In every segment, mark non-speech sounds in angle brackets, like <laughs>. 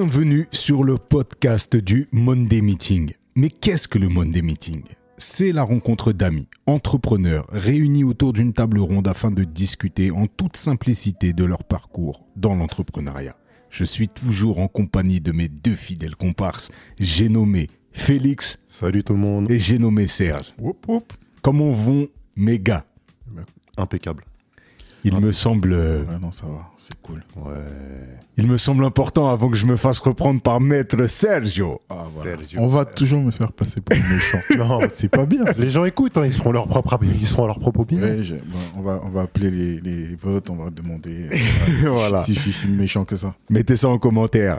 Bienvenue sur le podcast du Monday Meeting. Mais qu'est-ce que le Monday Meeting? C'est la rencontre d'amis, entrepreneurs, réunis autour d'une table ronde afin de discuter en toute simplicité de leur parcours dans l'entrepreneuriat. Je suis toujours en compagnie de mes deux fidèles comparses, j'ai nommé Félix Salut tout le monde. et j'ai nommé Serge. Whoop, whoop. Comment vont mes gars? Impeccable. Il me semble... euh, Ouais, non, ça va, c'est cool. Ouais. Il me semble important avant que je me fasse reprendre par maître Sergio. Ah, voilà. Sergio. On va toujours me faire passer pour le méchant. <laughs> Non, c'est pas bien. <laughs> les gens écoutent, hein, ils seront leur propre, ils seront à leur propre opinion. Ouais, j'ai- bon, on, va, on va appeler les, les votes, on va demander euh, <laughs> Voilà. si je suis si méchant que ça. Mettez ça en commentaire.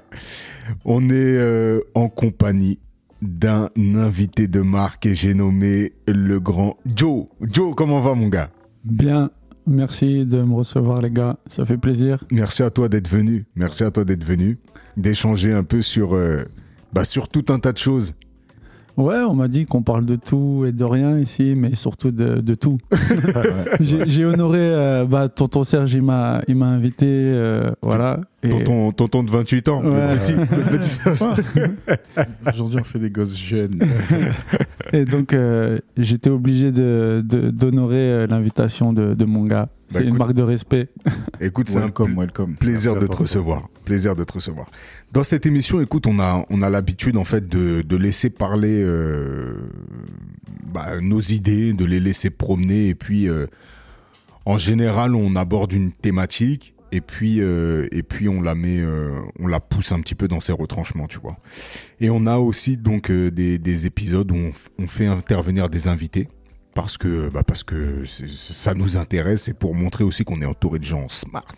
On est euh, en compagnie d'un invité de marque et j'ai nommé le grand Joe. Joe, comment va mon gars? Bien, merci de me recevoir les gars, ça fait plaisir. Merci à toi d'être venu. Merci à toi d'être venu. D'échanger un peu sur, euh, bah, sur tout un tas de choses. Ouais, on m'a dit qu'on parle de tout et de rien ici, mais surtout de, de tout. <laughs> J'ai j'ai honoré, euh, bah, tonton Serge, il m'a il m'a invité, euh, voilà. Et, Tonton, tonton de 28 ans. le petit- le petit- <laughs> Aujourd'hui, on fait des gosses jeunes. <laughs> et donc, euh, j'étais obligé de de- d'honorer euh, l'invitation de, de mon gars. C'est Bah, une écoute, marque de respect. <laughs> Écoute, c'est un welcome, welcome. Plaisir Merci de te recevoir. Plaisir de te recevoir. Dans cette émission, écoute, on a on a l'habitude en fait de de laisser parler euh, bah, nos idées, de les laisser promener et puis euh, en général, on aborde une thématique et puis euh, et puis on la met euh, on la pousse un petit peu dans ses retranchements, tu vois. Et on a aussi donc euh, des des épisodes où on, fait intervenir des invités parce que bah parce que ça nous intéresse et pour montrer aussi qu'on est entouré de gens smart.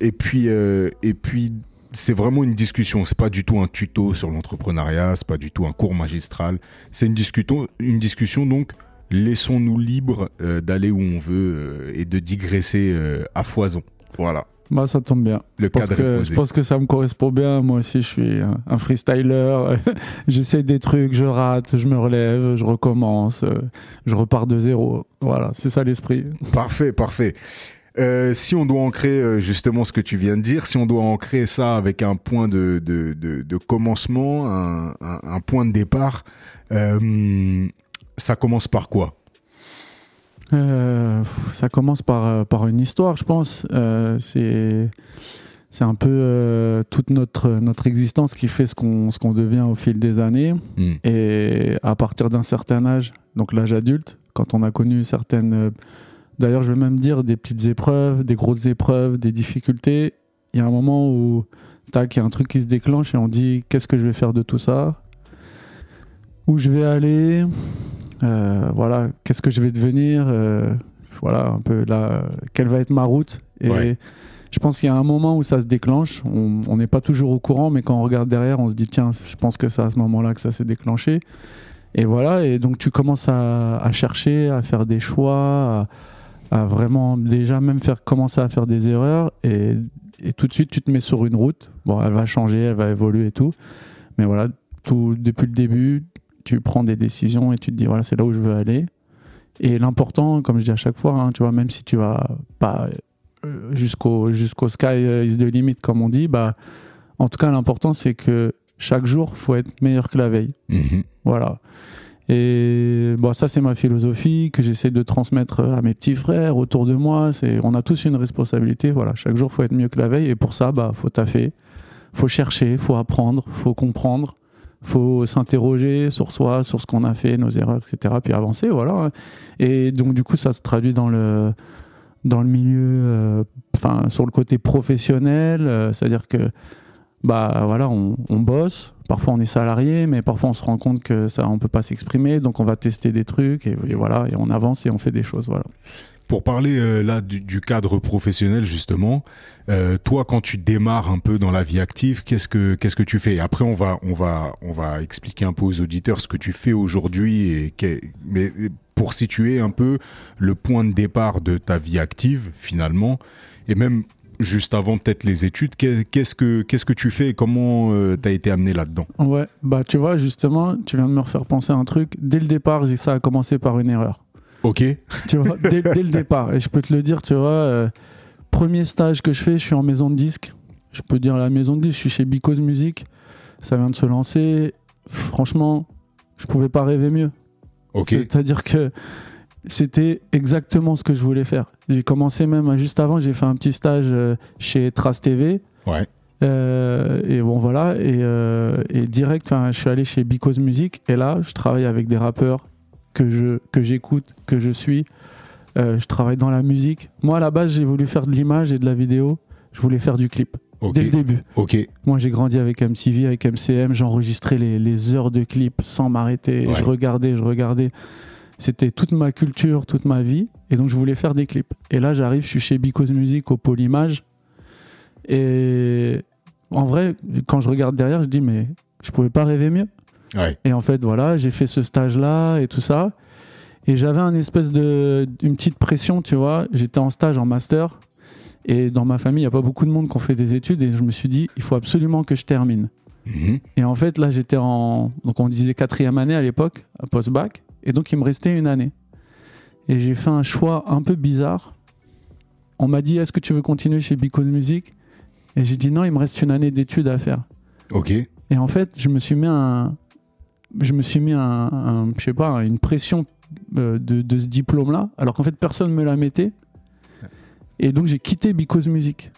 Et puis et puis c'est vraiment une discussion. C'est pas du tout un tuto sur l'entrepreneuriat. C'est pas du tout un cours magistral. C'est une discussion. Une discussion donc. Laissons-nous libres euh, d'aller où on veut euh, et de digresser euh, à foison. Voilà. Bah, ça tombe bien. Le Je pense, cadre est que, posé. je pense que ça me correspond bien. Moi aussi, je suis un, freestyler. <laughs> J'essaie des trucs, je rate, je me relève, je recommence, je repars de zéro. Voilà, c'est ça l'esprit. Parfait, parfait. Euh, si on doit ancrer euh, justement ce que tu viens de dire, si on doit ancrer ça avec un point de, de, de, de commencement, un, un, un point de départ, euh, ça commence par quoi? Euh, ça commence par, euh, par une histoire, je pense. Euh, c'est c'est un peu euh, toute notre, notre existence qui fait ce qu'on devient au fil des années. Hmm. Et à partir d'un certain âge, donc l'âge adulte, quand on a connu certaines, euh, d'ailleurs je vais même dire des petites épreuves, des grosses épreuves, des difficultés, il y a un moment où tac, il y a un truc qui se déclenche et on dit qu'est-ce que je vais faire de tout ça? Où je vais aller? Voilà, qu'est-ce que je vais devenir Euh, Voilà, un peu là, quelle va être ma route Et Ouais. je pense qu'il y a un moment où ça se déclenche. On on n'est pas toujours au courant, mais quand on regarde derrière, on se dit tiens, je pense que c'est à ce moment-là que ça s'est déclenché. Et voilà, et donc tu commences à, à chercher, à faire des choix, à, à vraiment déjà même faire commencer à faire des erreurs, et, et tout de suite tu te mets sur une route. Bon, elle va changer, elle va évoluer et tout, mais voilà, tout depuis le début, tu prends des décisions et tu te dis voilà, c'est là où je veux aller. Et l'important, comme je dis à chaque fois, hein, tu vois, même si tu vas pas euh, jusqu'au jusqu'au sky euh, is the limit comme on dit, bah en tout cas l'important c'est que chaque jour faut être meilleur que la veille. Mhm. Voilà. Et bon, ça, c'est ma philosophie que j'essaie de transmettre à mes petits frères autour de moi. C'est, on a tous une responsabilité. Voilà. Chaque jour, faut être mieux que la veille. Et pour ça, bah, faut taffer, faut chercher, faut apprendre, faut comprendre, faut s'interroger sur soi, sur ce qu'on a fait, nos erreurs, etc. Puis avancer. Voilà. Et donc, du coup, ça se traduit dans le, dans le milieu, euh, enfin, sur le côté professionnel. euh, c'est-à-dire que, bah, voilà, on, bosse. Parfois on est salarié, mais parfois on se rend compte que ça, on peut pas s'exprimer, donc on va tester des trucs et, et voilà, et on avance et on fait des choses, voilà. Pour parler euh, là du, cadre professionnel justement, euh, toi quand tu démarres un peu dans la vie active, qu'est-ce que qu'est-ce que tu fais? Après on va on va on va expliquer un peu aux auditeurs ce que tu fais aujourd'hui et mais pour situer un peu le point de départ de ta vie active finalement et même juste avant peut-être les études, qu'est- qu'est-ce que qu'est-ce que tu fais et comment euh, t'as été amené là-dedans? Ouais, bah tu vois, justement, tu viens de me refaire penser à un truc. Dès le départ, ça a commencé par une erreur. Ok. Tu vois, dès, dès le départ. Et je peux te le dire, tu vois, euh, premier stage que je fais, je suis en maison de disque. je peux dire la maison de disques, je suis chez Because Music, ça vient de se lancer. Franchement, je pouvais pas rêver mieux. Ok. C'est-à-dire que c'était exactement ce que je voulais faire. J'ai commencé même juste avant, j'ai fait un petit stage euh, chez Trace TV. Ouais. Euh, et bon voilà, et, euh, et direct, je suis allé chez Because Music et là, je travaille avec des rappeurs que je que j'écoute, que je suis. Euh, je travaille dans la musique. Moi, à la base, j'ai voulu faire de l'image et de la vidéo. Je voulais faire du clip dès le début. Ok. Moi, j'ai grandi avec MTV, avec MCM. J'enregistrais les, les heures de clips sans m'arrêter. Ouais. Je regardais, je regardais. C'était toute ma culture, toute ma vie. Et donc, je voulais faire des clips. Et là, j'arrive, je suis chez Because Music au pôle image. Et en vrai, quand je regarde derrière, je dis, mais je pouvais pas rêver mieux. Ouais. Et en fait, voilà, j'ai fait ce stage-là et tout ça. Et j'avais un espèce de, une petite pression, tu vois. J'étais en stage, en master. Et dans ma famille, il n'y a pas beaucoup de monde qui ont fait des études. Et je me suis dit, il faut absolument que je termine. Mhm. Et en fait, là, j'étais en. Donc, on disait quatrième année à l'époque, post-bac. Et donc, il me restait une année. Et j'ai fait un choix un peu bizarre. On m'a dit, est-ce que tu veux continuer chez Because Music? Et j'ai dit, non, il me reste une année d'études à faire. Ok. Et en fait, je me suis mis un, je me suis mis un, un- je sais pas, une pression euh, de, de ce diplôme-là, alors qu'en fait personne me la mettait. Et donc j'ai quitté Because Music.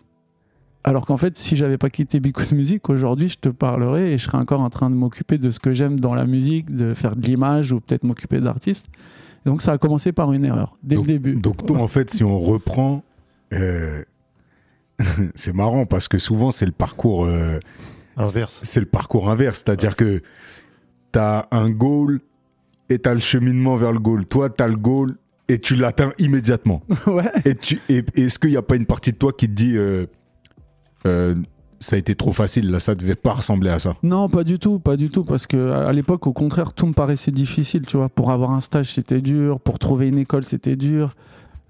Alors qu'en fait, si j'avais pas quitté Because Music, aujourd'hui, je te parlerais et je serais encore en train de m'occuper de ce que j'aime dans la musique, de faire de l'image ou peut-être m'occuper d'artistes. Donc ça a commencé par une erreur dès donc, le début. Donc toi, en fait, si on reprend, euh, <laughs> c'est marrant parce que souvent c'est le parcours euh, Inverse. C'est le parcours inverse, c'est-à-dire que t'as un goal et t'as le cheminement vers le goal. Toi, t'as le goal et tu l'atteins immédiatement. <laughs> ouais. Et tu, et, est-ce qu'il n'y a pas une partie de toi qui te dit euh, euh, ça a été trop facile, là, ça devait pas ressembler à ça? Non, pas du tout, pas du tout, parce que à l'époque, au contraire, tout me paraissait difficile, tu vois. Pour avoir un stage, c'était dur, pour trouver une école, c'était dur.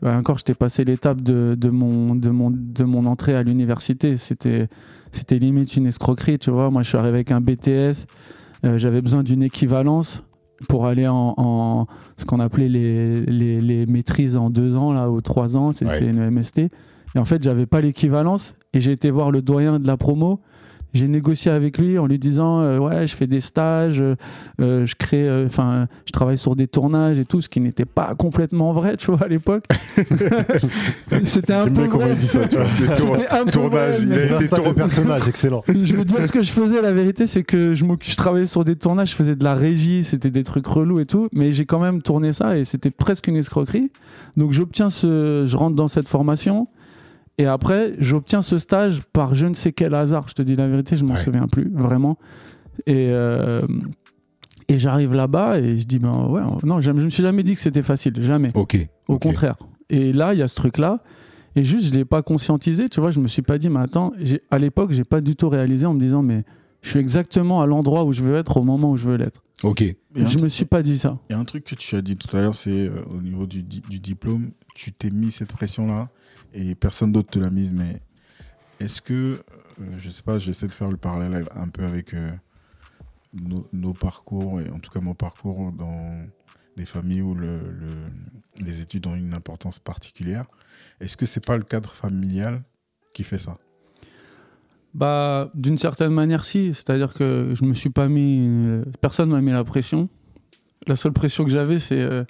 Ouais, encore, j'étais passé l'étape de, de, mon, de, mon, de mon entrée à l'université. C'était, c'était limite une escroquerie, tu vois. Moi, je suis arrivé avec un BTS, euh, j'avais besoin d'une équivalence pour aller en, en ce qu'on appelait les, les, les maîtrises en deux ans, là, ou trois ans, c'était Ouais. une MST. Et en fait, j'avais pas l'équivalence. Et j'ai été voir le doyen de la promo. J'ai négocié avec lui en lui disant euh, ouais je fais des stages, euh, euh, je crée, euh, enfin je travaille sur des tournages et tout, ce qui n'était pas complètement vrai tu vois à l'époque. <laughs> C'était un peu vrai. il dit ça, tu vois. <laughs> C'était un peu tournage, vrai, il a été personnage, excellent. <laughs> je veux dire ce que je faisais la vérité c'est que je, je travaillais sur des tournages je faisais de la régie c'était des trucs relous et tout mais j'ai quand même tourné ça et c'était presque une escroquerie donc j'obtiens ce je rentre dans cette formation et après j'obtiens ce stage par je ne sais quel hasard je te dis la vérité je m'en Ouais. souviens plus vraiment et euh, et j'arrive là-bas et je dis ben ouais non je, je me suis jamais dit que c'était facile jamais Ok. au contraire. Et là, il y a ce truc-là. Et juste, je ne l'ai pas conscientisé. Tu vois, je me suis pas dit, mais attends, à l'époque, j'ai pas du tout réalisé en me disant, mais je suis exactement à l'endroit où je veux être au moment où je veux l'être. Ok. Je me suis pas dit ça. Il y a un truc que tu as dit tout à l'heure, c'est euh, au niveau du, di- du diplôme, tu t'es mis cette pression-là et personne d'autre te l'a mise. Mais est-ce que, euh, je sais pas, j'essaie de faire le parallèle un peu avec euh, nos, parcours, et en tout cas mon parcours dans des familles où le, le- les études ont une importance particulière. Est-ce que c'est pas le cadre familial qui fait ça? Bah, d'une certaine manière, si. C'est-à-dire que je me suis pas mis. Personne m'a mis la pression. La seule pression que j'avais, c'est euh,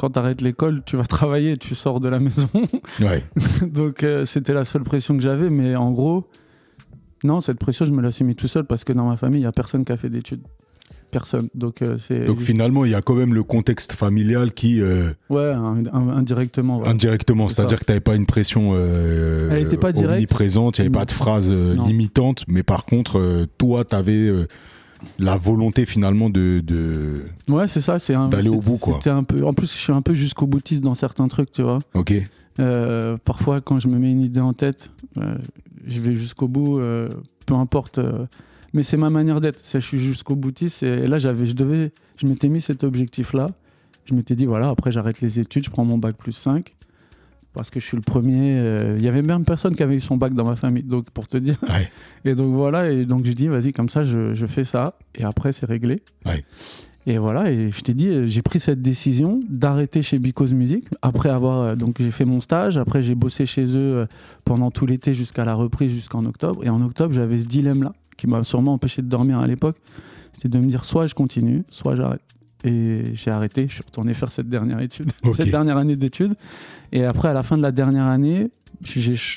quand tu arrêtes l'école, tu vas <laughs> travailler, tu sors de la maison. <laughs> Ouais. <laughs> Donc, euh, c'était la seule pression que j'avais. Mais en gros, non, cette pression, je me la suis mis tout seul parce que dans ma famille, il y a personne qui a fait d'études. Personne. Donc, euh, c'est. Donc finalement, il y a quand même le contexte familial qui, euh, Ouais, indirectement. ouais. indirectement, c'est-à-dire que tu n'avais pas une pression euh, Elle était pas directe. omniprésente, il n'y avait pas de phrase limitante, mais par contre, toi, tu avais la volonté finalement de... de... Ouais, c'est ça. C'est D'aller au bout, quoi. un peu. En plus, je suis un peu jusqu'au boutiste dans certains trucs, tu vois. Ok. Euh, parfois, quand je me mets une idée en tête, euh, je vais jusqu'au bout, euh, peu importe. mais c'est ma manière d'être. Je suis jusqu'au boutiste. Et, et là, j'avais, je devais, je m'étais mis cet objectif-là. Je m'étais dit, voilà, après, j'arrête les études, je prends mon bac plus 5. Parce que je suis le premier. euh, Il y avait même personne qui avait eu son bac dans ma famille. Donc, pour te dire. Ouais. <laughs> Et donc, voilà. Et donc, je dis, vas-y, comme ça, je, je fais ça. Et après, c'est réglé. Ouais. Et voilà, et je t'ai dit, euh, j'ai pris cette décision d'arrêter chez Because Music. Après avoir, euh, donc j'ai fait mon stage, après j'ai bossé chez eux euh, pendant tout l'été jusqu'à la reprise, jusqu'en octobre. Et en octobre, j'avais ce dilemme-là, qui m'a sûrement empêché de dormir à l'époque. C'était de me dire, soit je continue, soit j'arrête. Et j'ai arrêté, je suis retourné faire cette dernière étude, <laughs> cette dernière année d'études. Et après, à la fin de la dernière année,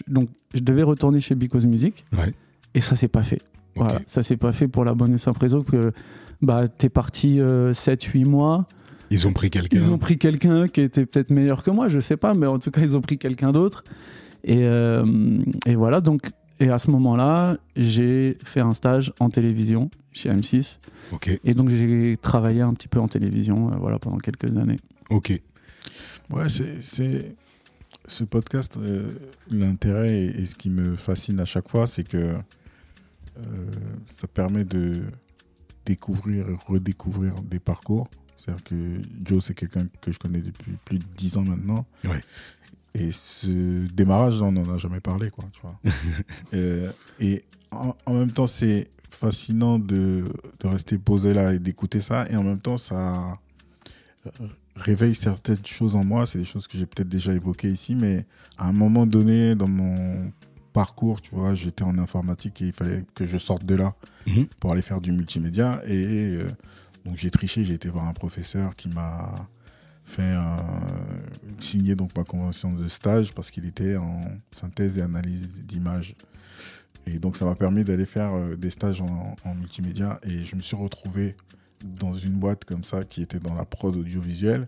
donc, je devais retourner chez Because Music. Ouais. Et ça s'est pas fait. Ok. Voilà, ça s'est pas fait pour la bonne et simple raison que bah, t'es parti 7-8 mois. Ils ont pris quelqu'un. Ils ont pris quelqu'un qui était peut-être meilleur que moi, je sais pas, mais en tout cas, ils ont pris quelqu'un d'autre. Et, euh, et voilà, donc, et à ce moment-là, j'ai fait un stage en télévision chez M6. Ok, Et donc, j'ai travaillé un petit peu en télévision euh, voilà, pendant quelques années. ok. Ouais, c'est, c'est- ce podcast, euh, l'intérêt et, et ce qui me fascine à chaque fois, c'est que euh, ça permet de découvrir et redécouvrir des parcours. C'est-à-dire que Joe, c'est quelqu'un que je connais depuis plus de 10 ans maintenant. Ouais. Et ce démarrage, on n'en a jamais parlé, quoi, tu vois. <laughs> Euh, et en, en même temps, c'est fascinant de, de rester posé là et d'écouter ça. Et en même temps, ça euh, réveille certaines choses en moi. C'est des choses que j'ai peut-être déjà évoquées ici, mais à un moment donné dans mon parcours, tu vois, j'étais en informatique et il fallait que je sorte de là Mhm. pour aller faire du multimédia. Et euh, donc j'ai triché, j'ai été voir un professeur qui m'a fait signer donc ma convention de stage parce qu'il était en synthèse et analyse d'images. Et donc ça m'a permis d'aller faire euh, des stages en, multimédia et je me suis retrouvé dans une boîte comme ça qui était dans la prod audiovisuelle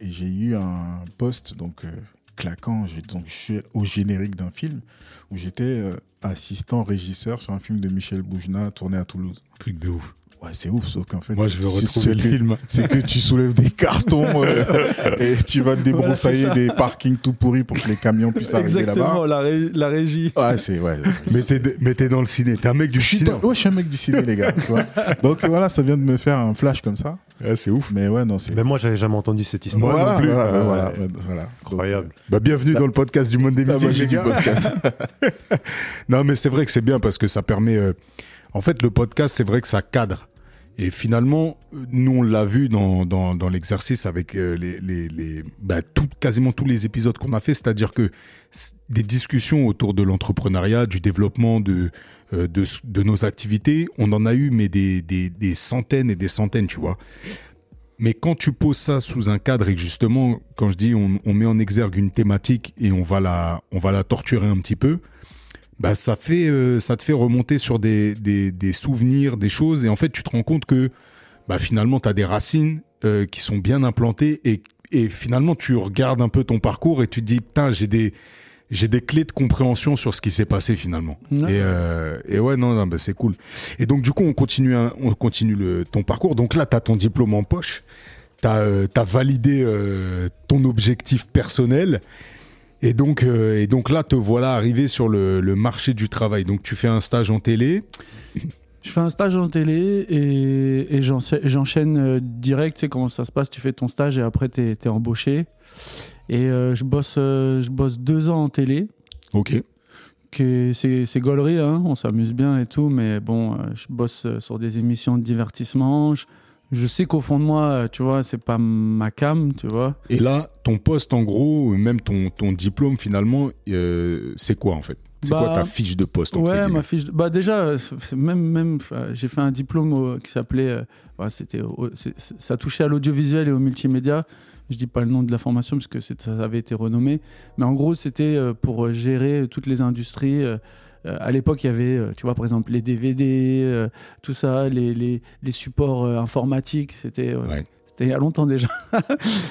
et j'ai eu un poste donc euh, claquant. Donc je suis au générique d'un film où j'étais euh, assistant régisseur sur un film de Michel Boujna tourné à Toulouse. Truc de ouf. Ouais, c'est ouf, sauf qu'en fait, Moi, je vais c'est- retrouver c'est le que- film. C'est que tu soulèves des cartons <laughs> euh, et tu vas débroussailler Voilà, c'est des parkings tout pourris pour que les camions puissent arriver là-bas. la, ré- la régie. Ouais, c'est ouais. Mais t'es mais t'es dans le ciné. T'es un mec du ciné. dans- ouais, je suis un mec du ciné, les gars. Donc voilà, ça vient de me faire un flash comme ça. Ouais, c'est ouf. Mais ouais, non, c'est. Même moi, j'avais jamais entendu cette histoire. Moi voilà, non plus. voilà, Ah, voilà, ouais. ouais, voilà. Incroyable. Bah, bienvenue dans le podcast du monde des les du podcast. <laughs> Non, mais c'est vrai que c'est bien parce que ça permet. euh, En fait, le podcast, c'est vrai que ça cadre. Et finalement, nous, on l'a vu dans, dans, dans l'exercice avec euh, les, les, les, bah, tout, quasiment tous les épisodes qu'on a fait. C'est-à-dire que des discussions autour de l'entrepreneuriat, du développement de, euh, de, de nos activités, on en a eu, mais des, des, des centaines et des centaines, tu vois. Mais quand tu poses ça sous un cadre et justement, quand je dis on, on met en exergue une thématique et on va la, on va la torturer un petit peu, bah ça fait, euh, ça te fait remonter sur des, des, des souvenirs, des choses et en fait tu te rends compte que bah finalement tu as des racines euh, qui sont bien implantées et, et finalement tu regardes un peu ton parcours et tu te dis putain j'ai des j'ai des clés de compréhension sur ce qui s'est passé finalement. Et, euh, et ouais, non, non bah, c'est cool. Et donc, du coup, on continue, on continue le, ton parcours. Donc là, tu as ton diplôme en poche. Tu as, validé euh, ton objectif personnel. Et donc, euh, et donc là, te voilà arrivé sur le, le marché du travail. Donc, tu fais un stage en télé. Je fais un stage en télé et, et j'encha- j'enchaîne euh, direct. Tu sais comment ça se passe? Tu fais ton stage et après, tu es, embauché. Et euh, je, bosse, euh, je bosse deux ans en télé. Ok. C'est gaulerie, hein, on s'amuse bien et tout, mais bon, je bosse sur des émissions de divertissement. Je, je sais qu'au fond de moi, euh, tu vois, c'est pas ma cam, tu vois. Et là, ton poste, en gros, même ton, ton diplôme, finalement, euh, c'est quoi en fait? C'est Bah, quoi ta fiche de poste entre Ouais, ma fiche. de- Bah déjà, euh, même même, j'ai fait un diplôme au- qui s'appelait, euh, bah, c'était, ça touchait à l'audiovisuel et au multimédia. Je dis pas le nom de la formation parce que ça avait été renommé, mais en gros, c'était pour gérer toutes les industries. euh, à l'époque, il y avait, euh, tu vois, par exemple, les DVD, euh, tout ça, les, les, les supports euh, informatiques. C'était, euh, Ouais. c'était il y a longtemps déjà. <laughs>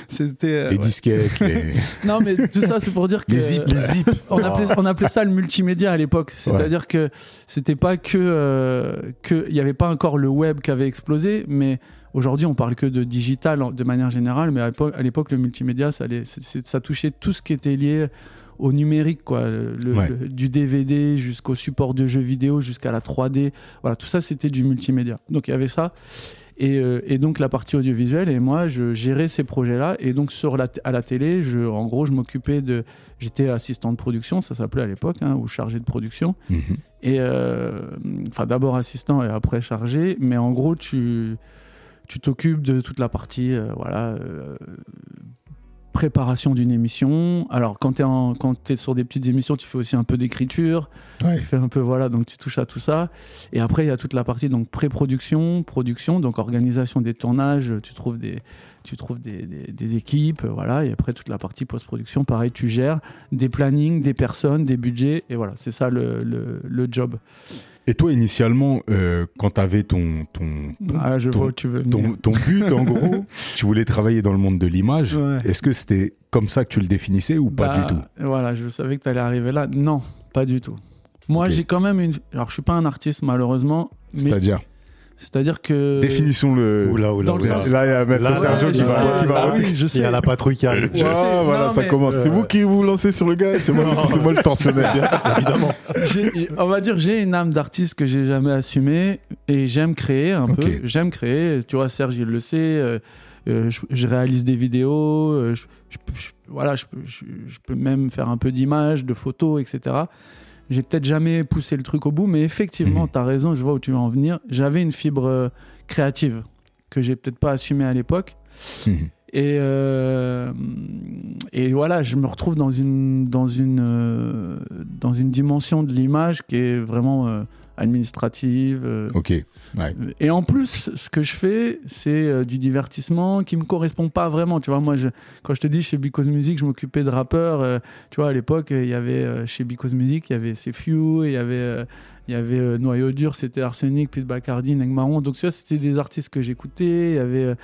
c'était. euh, Les ouais. disquettes, les... <laughs> Non, mais tout ça, c'est pour dire que Les zips, les zips. on appelait, on appelait ça le multimédia à l'époque. C'est-à-dire que c'était pas que euh, il y avait pas encore le web qui avait explosé, mais aujourd'hui on parle que de digital de manière générale. Mais à l'époque, le multimédia, allait- ça touchait tout ce qui était lié au numérique, quoi, le, le- Ouais. le- du DVD jusqu'au support de jeux vidéo, jusqu'à la 3D. Voilà, tout ça c'était du multimédia. Donc il y avait ça. Et, euh, et donc la partie audiovisuelle, et moi je gérais ces projets-là. Et donc sur la, à la télé, je, en gros, je m'occupais de. J'étais assistant de production, ça s'appelait à l'époque, hein, ou chargé de production. Mhm. Et euh, enfin, d'abord assistant et après chargé. Mais en gros, tu, tu t'occupes de toute la partie, euh, voilà, euh, préparation d'une émission. Alors, quand tu es, es, sur des petites émissions, tu fais aussi un peu d'écriture. Ouais. Tu fais un peu, voilà, donc tu touches à tout ça. Et après, il y a toute la partie donc pré-production, production, donc organisation des tournages. Tu trouves des, tu trouves des, des, des équipes, voilà. Et après, toute la partie post-production, pareil, tu gères des plannings, des personnes, des budgets. Et voilà, c'est ça le, le, le job. Et toi, initialement, euh, quand tu avais ton, ton, ton, ah, je ton, vois où tu veux ton, ton but, en gros, <laughs> tu voulais travailler dans le monde de l'image. Ouais. Est-ce que c'était comme ça que tu le définissais ou pas Bah, du tout? Voilà, je savais que tu allais arriver là. Non, pas du tout. Moi, j'ai quand même une. Alors, je suis pas un artiste, malheureusement. mais C'est-à-dire que. Définissons le. Oula, oula, Dans le oula. sens- Là, il y a Maître Là, Sergio qui va, qui Bah oui, je Il sais. y a la patrouille qui arrive. Je sais. voilà, Non, ça mais- commence. C'est Euh, vous qui vous lancez sur le gars, <laughs> c'est moi, le tortionnaire. Évidemment. J'ai- on va dire j'ai une âme d'artiste que j'ai jamais assumée et j'aime créer un peu j'aime créer tu vois Serge il le sait euh, euh, je, je réalise des vidéos euh, je, je peux- je- voilà je peux, je, je peux même faire un peu d'images de photos etc j'ai peut-être jamais poussé le truc au bout mais effectivement Mhm. tu as raison je vois où tu veux en venir j'avais une fibre euh, créative que j'ai peut-être pas assumée à l'époque Mhm. et, euh, et voilà, je me retrouve dans une, dans une, euh, dans une dimension de l'image qui est vraiment administrative. euh, Ok. Ouais. et en plus, ce que je fais, c'est euh, du divertissement qui me correspond pas vraiment. Tu vois, moi, je, quand je te dis chez Because Music, je m'occupais de rappeurs. euh, tu vois, à l'époque, il y avait euh, chez Because Music, il y avait Few, il y avait, il y avait euh, Noyau Dur, c'était Arsenic, puis Bacardi, Negmaron. Donc, tu vois, c'était des artistes que j'écoutais. Il y avait, euh,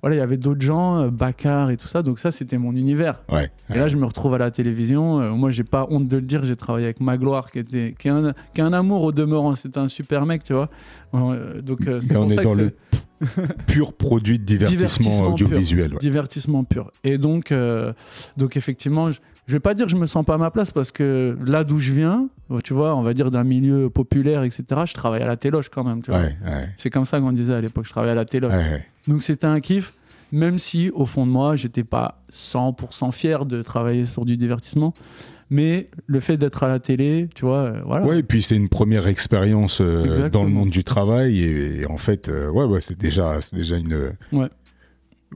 voilà, il y avait d'autres gens, euh, Bakar et tout ça. Donc, ça, c'était mon univers. Ouais. Et là, je me retrouve à la télévision. Euh, moi, j'ai pas honte de le dire. J'ai travaillé avec Magloire, qui était, qui est un, qui est un amour au demeurant. C'était un super mec, tu vois. Euh, donc, c'est on est ça dans que le <laughs> pur produit de divertissement, Divertissement audiovisuel. ouais. divertissement pur. Et donc, donc effectivement, je, je vais pas dire que je me sens pas à ma place parce que là d'où je viens, tu vois, on va dire d'un milieu populaire, etc. Je travaille à la téloche quand même. Ouais, ouais, C'est comme ça qu'on disait à l'époque. Je travaillais à la téloche. ouais. Donc c'était un kiff, même si au fond de moi, j'étais pas 100% fier de travailler sur du divertissement. Mais le fait d'être à la télé, tu vois, euh, voilà. Ouais, et puis c'est une première expérience euh, dans le monde du travail et, et en fait, euh, ouais, ouais, c'est déjà, c'est déjà une, Ouais.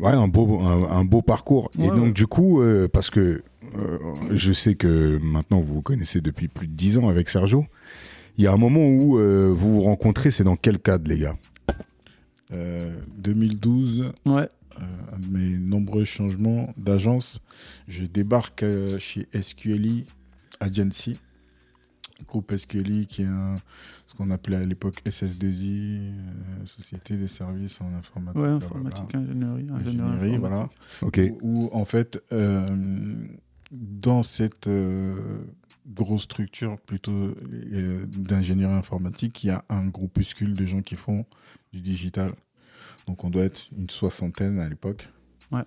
ouais, un beau, un, un beau parcours. et donc du coup, euh, parce que euh, je sais que maintenant vous vous connaissez depuis plus de dix ans avec Sergio. Il y a un moment où euh, vous vous rencontrez, c'est dans quel cadre, les gars? Euh, 2012, Ouais. euh, un de mes nombreux changements d'agence, je débarque euh, chez SQLI Agency, groupe SQLI qui est un, ce qu'on appelait à l'époque SS2I, euh, Société de services en informatique. Ouais, informatique, ingénierie, ingénierie, Ingénierie, voilà. informatique. Ok. Où, où, en fait, euh, dans cette euh, grosse structure plutôt euh, d'ingénierie informatique, il y a un groupuscule de gens qui font du digital. Donc on doit être une soixantaine à l'époque. Ouais.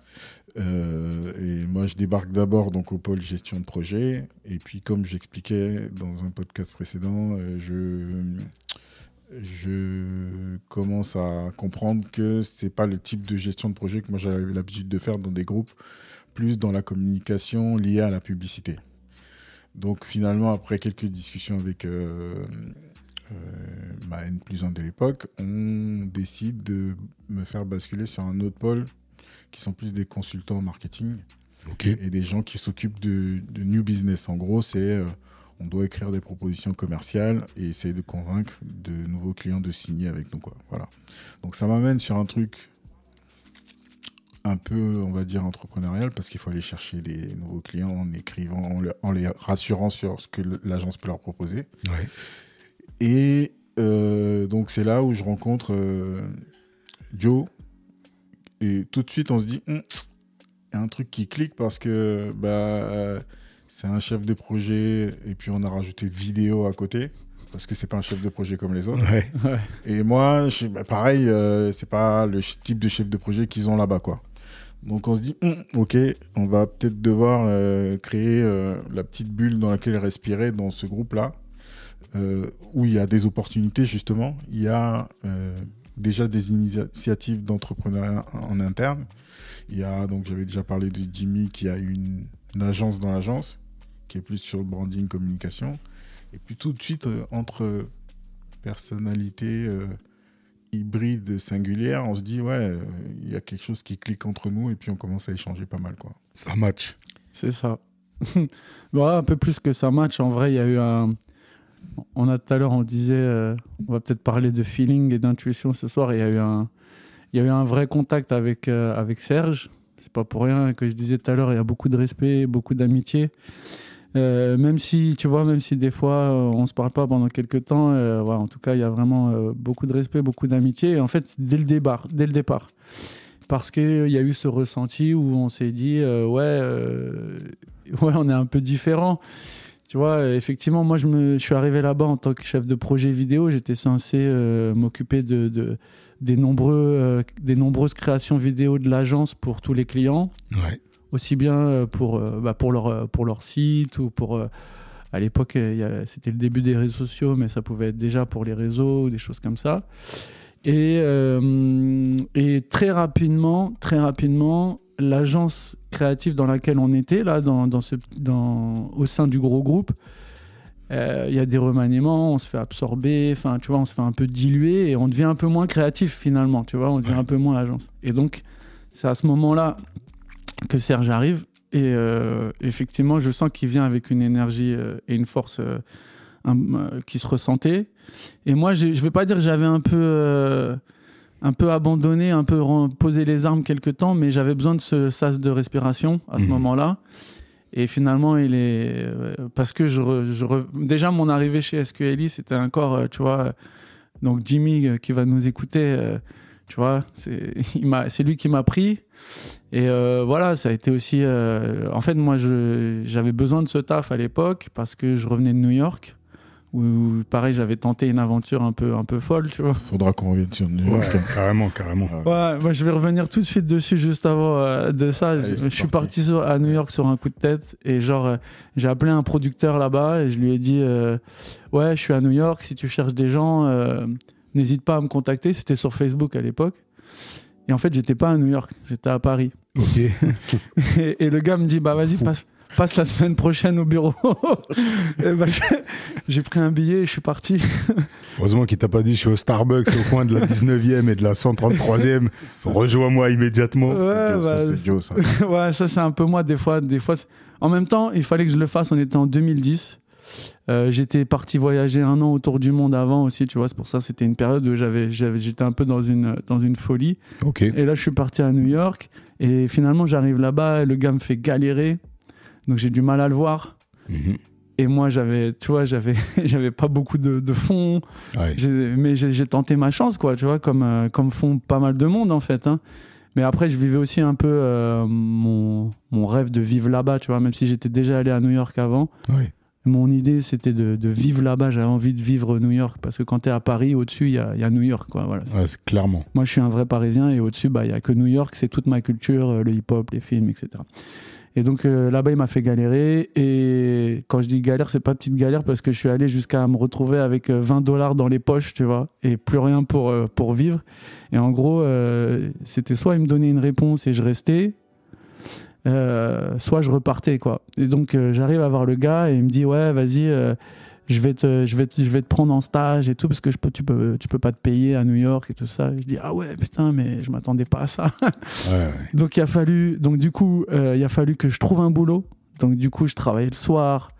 Euh, et moi, je débarque d'abord donc au pôle gestion de projet. Et puis, comme j'expliquais dans un podcast précédent, je je commence à comprendre que c'est pas le type de gestion de projet que moi j'avais l'habitude de faire dans des groupes, plus dans la communication liée à la publicité. Donc finalement, après quelques discussions avec euh, euh, ma N plus 1 de l'époque, on décide de me faire basculer sur un autre pôle qui sont plus des consultants en marketing et des gens qui s'occupent de, de new business. En gros, c'est euh, on doit écrire des propositions commerciales et essayer de convaincre de nouveaux clients de signer avec nous. Quoi. Voilà. Donc ça m'amène sur un truc un peu, on va dire, entrepreneurial parce qu'il faut aller chercher des nouveaux clients en écrivant, en, le- en les rassurant sur ce que l'agence peut leur proposer. Ouais. Et euh, donc c'est là où je rencontre euh, Joe. Et tout de suite, on se dit, Hum, il y a un truc qui clique parce que bah, c'est un chef de projet et puis on a rajouté vidéo à côté parce que c'est pas un chef de projet comme les autres. Ouais. Et moi, je- bah, pareil, euh, c'est pas le type de chef de projet qu'ils ont là-bas, quoi. Donc on se dit, Hum, ok, on va peut-être devoir euh, créer euh, la petite bulle dans laquelle respirer dans ce groupe-là, euh, où il y a des opportunités justement. Il y a déjà des initiatives d'entrepreneuriat en interne. Il y a donc j'avais déjà parlé de Jimmy qui a une, une agence dans l'agence qui est plus sur le branding communication. Et puis tout de suite entre personnalités hybride singulière, on se dit, ouais, euh, il y a quelque chose qui clique entre nous et puis on commence à échanger pas mal. Quoi. Ça match. C'est ça. <laughs> Bon, un peu plus que ça match. En vrai, il y a eu un. On a tout à l'heure, on disait, euh, on va peut-être parler de feeling et d'intuition ce soir. Il y a eu un, il y a eu un vrai contact avec euh, avec Serge. C'est pas pour rien que je disais tout à l'heure, il y a beaucoup de respect, beaucoup d'amitié. Euh, même si, tu vois, même si des fois euh, on se parle pas pendant quelques temps, euh, en tout cas, il y a vraiment beaucoup de respect, beaucoup d'amitié. En fait, dès le départ, dès le départ, parce qu'il y a eu ce ressenti où on s'est dit, ouais, <laughs> ouais, on est un peu différent. Tu vois, effectivement, moi, je, me, suis arrivé là-bas en tant que chef de projet vidéo. J'étais censé m'occuper de, de- des, nombreux, des nombreuses créations vidéo de l'agence pour tous les clients. Aussi bien euh, pour, euh, bah, pour, leur, euh, pour leur site ou pour... à l'époque, c'était le début des réseaux sociaux, mais ça pouvait être déjà pour les réseaux ou des choses comme ça. Et, euh, et très rapidement, très rapidement, l'agence créative dans laquelle on était, là, dans, dans ce, dans, au sein du gros groupe, euh, il y a des remaniements, on se fait absorber, enfin, tu vois, on se fait un peu diluer et on devient un peu moins créatif finalement, tu vois, on devient Ouais. un peu moins agence. Et donc, c'est à ce moment-là que Serge arrive et euh, effectivement, je sens qu'il vient avec une énergie euh, et une force euh, un- qui se ressentait. Et moi, je vais pas dire que j'avais un peu, un peu abandonné, un peu posé les armes quelque temps, mais j'avais besoin de ce sas de respiration à ce Mhm. moment-là. Et finalement, il est parce que je, re- je re- déjà mon arrivée chez SQLI, c'était encore, tu vois, donc Jimmy qui va nous écouter, tu vois, c'est <laughs> il m'a- c'est lui qui m'a pris. Et euh, voilà, ça a été aussi. euh, en fait, moi, je- j'avais besoin de ce taf à l'époque parce que je revenais de New York, où pareil, j'avais tenté une aventure un peu, un peu folle, tu vois. Faudra qu'on revienne sur New Ouais, York. carrément, carrément. Ouais, moi je vais revenir tout de suite dessus juste avant euh, de ça. Allez, je, suis parti. parti sur- à New York sur un coup de tête et genre euh, j'ai appelé un producteur là-bas et je lui ai dit euh, ouais je suis à New York si tu cherches des gens euh, n'hésite pas à me contacter. C'était sur Facebook à l'époque et en fait j'étais pas à New York j'étais à Paris Ok. <laughs> et, et le gars me dit bah vas-y passe passe la semaine prochaine au bureau. <laughs> Et bah, <laughs> j'ai- pris un billet et je suis parti. Heureusement qu'il t'a pas dit je suis au Starbucks au coin de la 19e et de la 133e. Rejoins-moi immédiatement. Ouais, Ça, bah, Joe, ça. ouais, ça c'est un peu moi des fois. Des fois, en même temps, il fallait que je le fasse. On était en 2010. Euh, j'étais parti voyager un an autour du monde avant aussi, tu vois. C'est pour ça c'était une période où j'avais, j'étais un peu dans une, dans une folie. Ok. Et là, je suis parti à New York. Et finalement, j'arrive là-bas et le gars me fait galérer. Donc j'ai du mal à le voir. Mhm. Et moi, j'avais, tu vois, j'avais, <laughs> j'avais pas beaucoup de, de fonds. Ouais. Mais j'ai j'ai tenté ma chance, quoi, tu vois, comme, euh, comme font pas mal de monde, en fait. hein. Mais après, je vivais aussi un peu euh, mon, mon rêve de vivre là-bas, tu vois, même si j'étais déjà allé à New York avant. Ouais. Mon idée, c'était de, de vivre là-bas. J'avais envie de vivre New York, parce que quand tu es à Paris, au-dessus, il y y a New York, quoi. Voilà. Ouais, c'est clairement. Moi, je suis un vrai Parisien, et au-dessus, bah, il y a que New York, c'est toute ma culture, euh, le hip-hop, les films, etc. Et donc euh, là-bas, il m'a fait galérer. Et quand je dis galère, c'est pas petite galère parce que je suis allé jusqu'à me retrouver avec euh, 20 dollars dans les poches, tu vois, et plus rien pour, euh, pour vivre. Et en gros, euh, c'était soit il me donnait une réponse et je restais, euh, soit je repartais, quoi. Et donc euh, j'arrive à voir le gars et il me dit Ouais, vas-y. euh, je vais, te, je, vais te, je vais te prendre en stage et tout parce que je peux, tu, peux, tu peux pas te payer à New York et tout ça. Et je dis ah ouais putain mais je m'attendais pas à ça. Ouais, ouais. <laughs> Donc il a fallu, donc du coup, il a fallu que je trouve un boulot. Donc du coup, je travaillais le soir.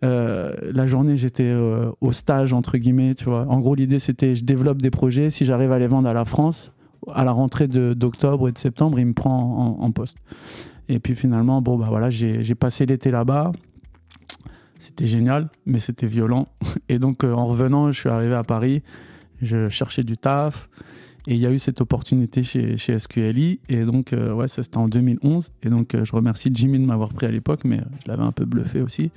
La journée, j'étais au stage entre guillemets, tu vois. En gros, l'idée c'était, je développe des projets. Si j'arrive à les vendre à la France, à la rentrée d'octobre et de septembre, il me prend en, en poste. Et puis finalement, bon bah voilà, j'ai passé l'été là-bas. C'était génial, mais c'était violent. <laughs> Et donc euh, en revenant, je suis arrivé à Paris. Je cherchais du taf. Et il y a eu cette opportunité chez, chez SQLI. Et donc, euh, ouais, ça c'était en 2011. Et donc, euh, je remercie Jimmy de m'avoir pris à l'époque, mais je l'avais un peu bluffé aussi.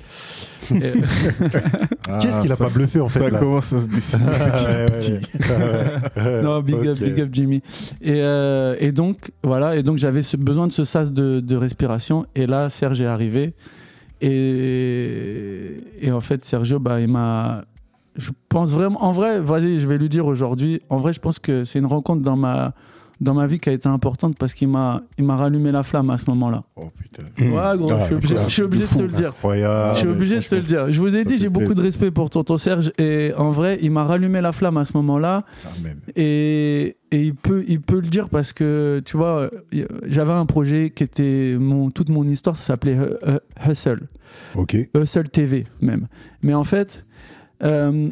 Et, euh, <laughs> Qui est-ce qui l'a Ah, ça- pas bluffé en fait Ça là commence à se dessiner <laughs> <laughs> petit à non, big up, big up Jimmy. Et, euh, et donc, voilà. Et donc, j'avais ce- besoin de ce sas de, de respiration. Et là, Serge est arrivé. Et, et en fait, Sergio, bah, il m'a. Je pense vraiment. En vrai, vas-y, je vais lui dire aujourd'hui. En vrai, je pense que c'est une rencontre dans ma, dans ma vie qui a été importante parce qu'il m'a, il m'a rallumé la flamme à ce moment-là. Oh putain. Ouais, gros, Ah, je suis obligé, de je suis obligé de, fou. te le dire. Incroyable. je suis obligé de te le dire. Je vous ai dit, j'ai beaucoup de respect pour tonton Serge et en vrai, il m'a rallumé la flamme à ce moment-là. Amen. Et, et il, peut, il peut le dire parce que, tu vois, j'avais un projet qui était. Mon, toute mon histoire, ça s'appelait Hu- Hu- Hustle. Ok. Hustle TV, même. Mais en fait, euh,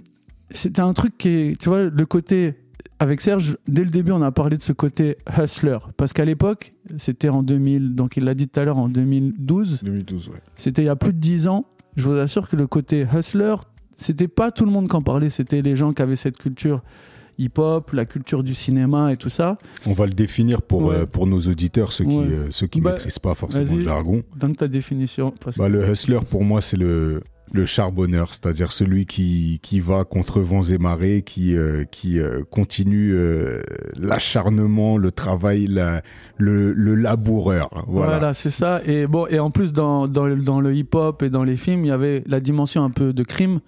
c'était un truc qui est. Tu vois, le côté. Avec Serge, dès le début, on a parlé de ce côté hustler. Parce qu'à l'époque, c'était en 2000, donc il l'a dit tout à l'heure, en 2012, 2012, ouais. c'était il y a plus de 10 ans. Je vous assure que le côté hustler, c'était pas tout le monde qui en parlait, c'était les gens qui avaient cette culture hip-hop, la culture du cinéma et tout ça. On va le définir pour, Ouais. euh, pour nos auditeurs, ceux qui Ouais. euh, Bah, maîtrisent pas forcément le jargon. Donne ta définition. parce que- Bah, le hustler, pour moi, c'est le, le charbonneur, c'est-à-dire celui qui, qui va contre vents et marées, qui, euh, qui euh, continue euh, l'acharnement, le travail, la- le, le laboureur. Voilà, Voilà. c'est ça. Et bon, et en plus dans, dans, le- dans le hip-hop et dans les films, il y avait la dimension un peu de crime,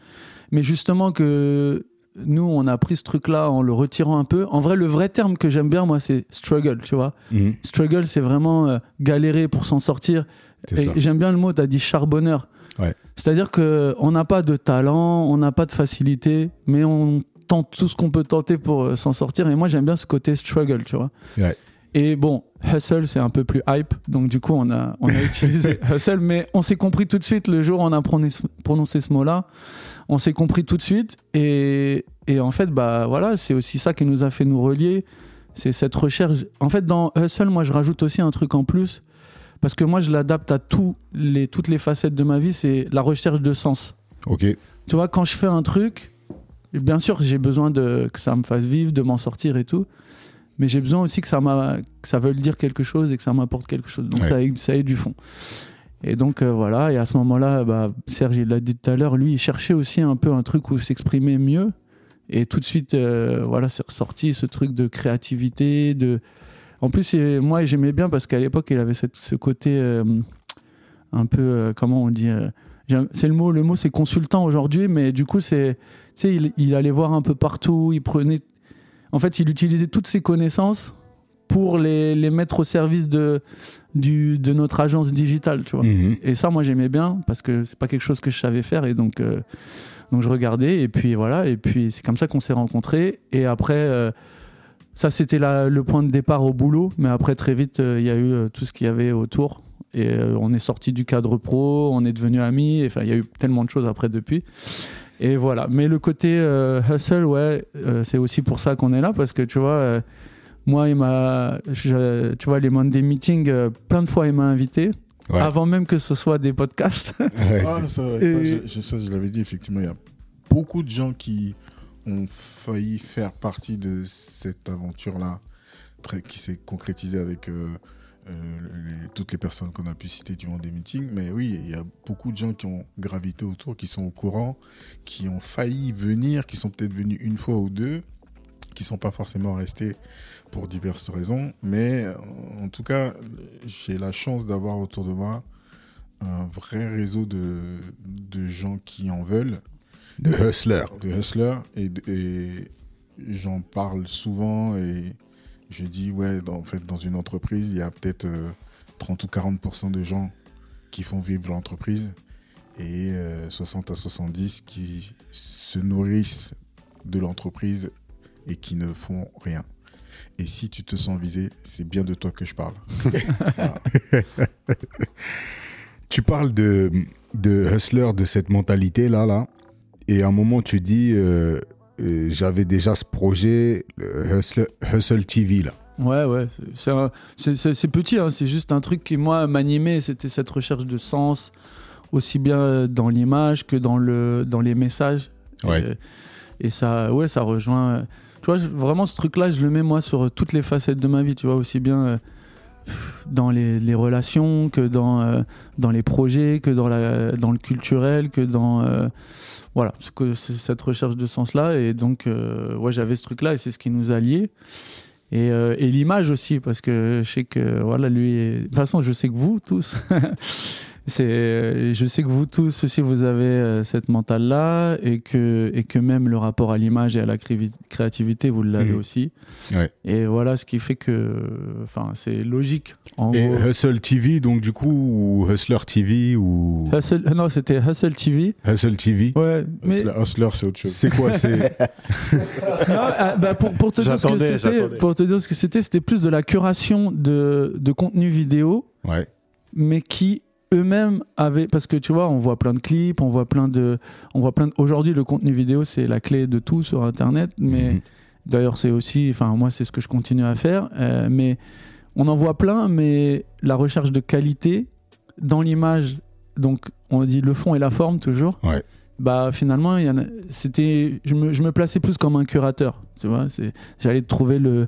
mais justement que nous, on a pris ce truc-là en le retirant un peu. En vrai, le vrai terme que j'aime bien, moi, c'est struggle, tu vois. Mhm, Struggle, c'est vraiment galérer pour s'en sortir. Et j'aime bien le mot, tu as dit charbonneur. Ouais. C'est-à-dire qu'on n'a pas de talent, on n'a pas de facilité, mais on tente tout ce qu'on peut tenter pour euh, s'en sortir. Et moi, j'aime bien ce côté struggle, tu vois. Ouais. Et bon, hustle, c'est un peu plus hype. Donc, du coup, on a, on a utilisé <laughs> hustle, mais on s'est compris tout de suite le jour où on a prononcé, prononcé ce mot-là. On s'est compris tout de suite. Et, et en fait, bah voilà, c'est aussi ça qui nous a fait nous relier. C'est cette recherche. En fait, dans hustle, moi, je rajoute aussi un truc en plus. Parce que moi, je l'adapte à tous les, toutes les facettes de ma vie. C'est la recherche de sens. Ok. Tu vois, quand je fais un truc, bien sûr, j'ai besoin de, que ça me fasse vivre, de m'en sortir et tout. Mais j'ai besoin aussi que ça, que ça veuille dire quelque chose et que ça m'apporte quelque chose. Donc Ouais. ça, ait, ça ait du fond. Et donc euh, voilà, et à ce moment-là, bah, Serge, il l'a dit tout à l'heure, lui, il cherchait aussi un peu un truc où s'exprimer mieux. Et tout de suite, euh, voilà, c'est ressorti ce truc de créativité. De... En plus, c'est- moi, j'aimais bien parce qu'à l'époque, il avait cette- ce côté euh, un peu, euh, comment on dit euh, C'est le mot, le mot c'est consultant aujourd'hui, mais du coup, c'est, tu sais, il, il allait voir un peu partout, il prenait. En fait, il utilisait toutes ses connaissances pour les, les mettre au service de, du, de notre agence digitale, tu vois. Mhm. Et ça, moi, j'aimais bien parce que c'est pas quelque chose que je savais faire et donc, euh, donc je regardais et puis voilà. Et puis c'est comme ça qu'on s'est rencontrés. Et après, ça, c'était le point de départ au boulot. Mais après, très vite, euh, il y a eu euh, tout ce qu'il y avait autour. Et euh, on est sorti du cadre pro, on est devenus amis. Enfin, il y a eu tellement de choses après depuis. Et voilà. Mais le côté euh, hustle, ouais, euh, c'est aussi pour ça qu'on est là parce que tu vois. euh, moi, il m'a, tu vois, les Monday Meetings, euh, plein de fois, il m'a invité, Ouais. avant même que ce soit des podcasts. <laughs> Ouais. Ah, ça, ouais, Et- ça, je, je- ça, je l'avais dit, effectivement, il y a beaucoup de gens qui ont failli faire partie de cette aventure-là, qui s'est concrétisée avec euh, euh, toutes les personnes qu'on a pu citer durant des meetings. Mais oui, il y a beaucoup de gens qui ont gravité autour, qui sont au courant, qui ont failli venir, qui sont peut-être venus une fois ou deux, qui sont pas forcément restés pour diverses raisons. Mais en tout cas, j'ai la chance d'avoir autour de moi un vrai réseau de, de gens qui en veulent, De hustler. de hustlers, et, et j'en parle souvent et je dis, ouais, dans, en fait, dans une entreprise, il y a peut-être euh, 30 ou 40% de gens qui font vivre l'entreprise et euh, 60 à 70 qui se nourrissent de l'entreprise et qui ne font rien. Et si tu te sens visé, c'est bien de toi que je parle. <laughs> Tu parles de, de hustler, de cette mentalité-là, là. Et à un moment, tu dis, euh, euh, j'avais déjà ce projet, le Hustle, Hustle TV, là. Ouais, ouais. c'est- petit, hein, c'est juste un truc qui, moi, m'animait. C'était cette recherche de sens, aussi bien dans l'image que dans, le, dans les messages. Ouais. Et, et ça, ouais, ça rejoint. Tu vois, vraiment, ce truc-là, je le mets, moi, sur toutes les facettes de ma vie. Tu vois, aussi bien euh, dans les, relations que dans, euh, dans les projets, que dans, la, dans le culturel, que dans. euh, voilà, ce que cette recherche de sens-là. Et donc, euh, ouais, j'avais ce truc-là et c'est ce qui nous a liés. Et, et l'image aussi, parce que je sais que, voilà, lui, de toute façon, je sais que vous tous, <laughs> c'est, je sais que vous tous aussi vous avez euh, cette mentale là et que et que même le rapport à l'image et à la cré- créativité vous l'avez Mhm. aussi. Ouais. Et voilà ce qui fait que, enfin, c'est logique. En Et gros. Hustle TV, donc du coup, ou Hustler TV, ou Hustle, non, c'était Hustle TV. Hustle TV. Ouais, mais Hustler, c'est autre chose. C'est quoi <laughs> C'est Non, bah, pour, pour te dire ce que c'était, j'attendais. pour te dire ce que c'était, c'était plus de la curation de, de contenu vidéo, ouais. mais qui eux-mêmes avaient, parce que tu vois, on voit plein de clips, on voit plein de, on voit plein. de- Aujourd'hui, le contenu vidéo c'est la clé de tout sur Internet, mais Mhm. d'ailleurs c'est aussi, enfin moi c'est ce que je continue à faire, euh, mais on en voit plein, mais la recherche de qualité dans l'image, donc on dit le fond et la forme toujours. Ouais. Bah finalement, il y en a- c'était, je me, je me plaçais plus comme un curateur, tu vois. C'est, j'allais trouver le,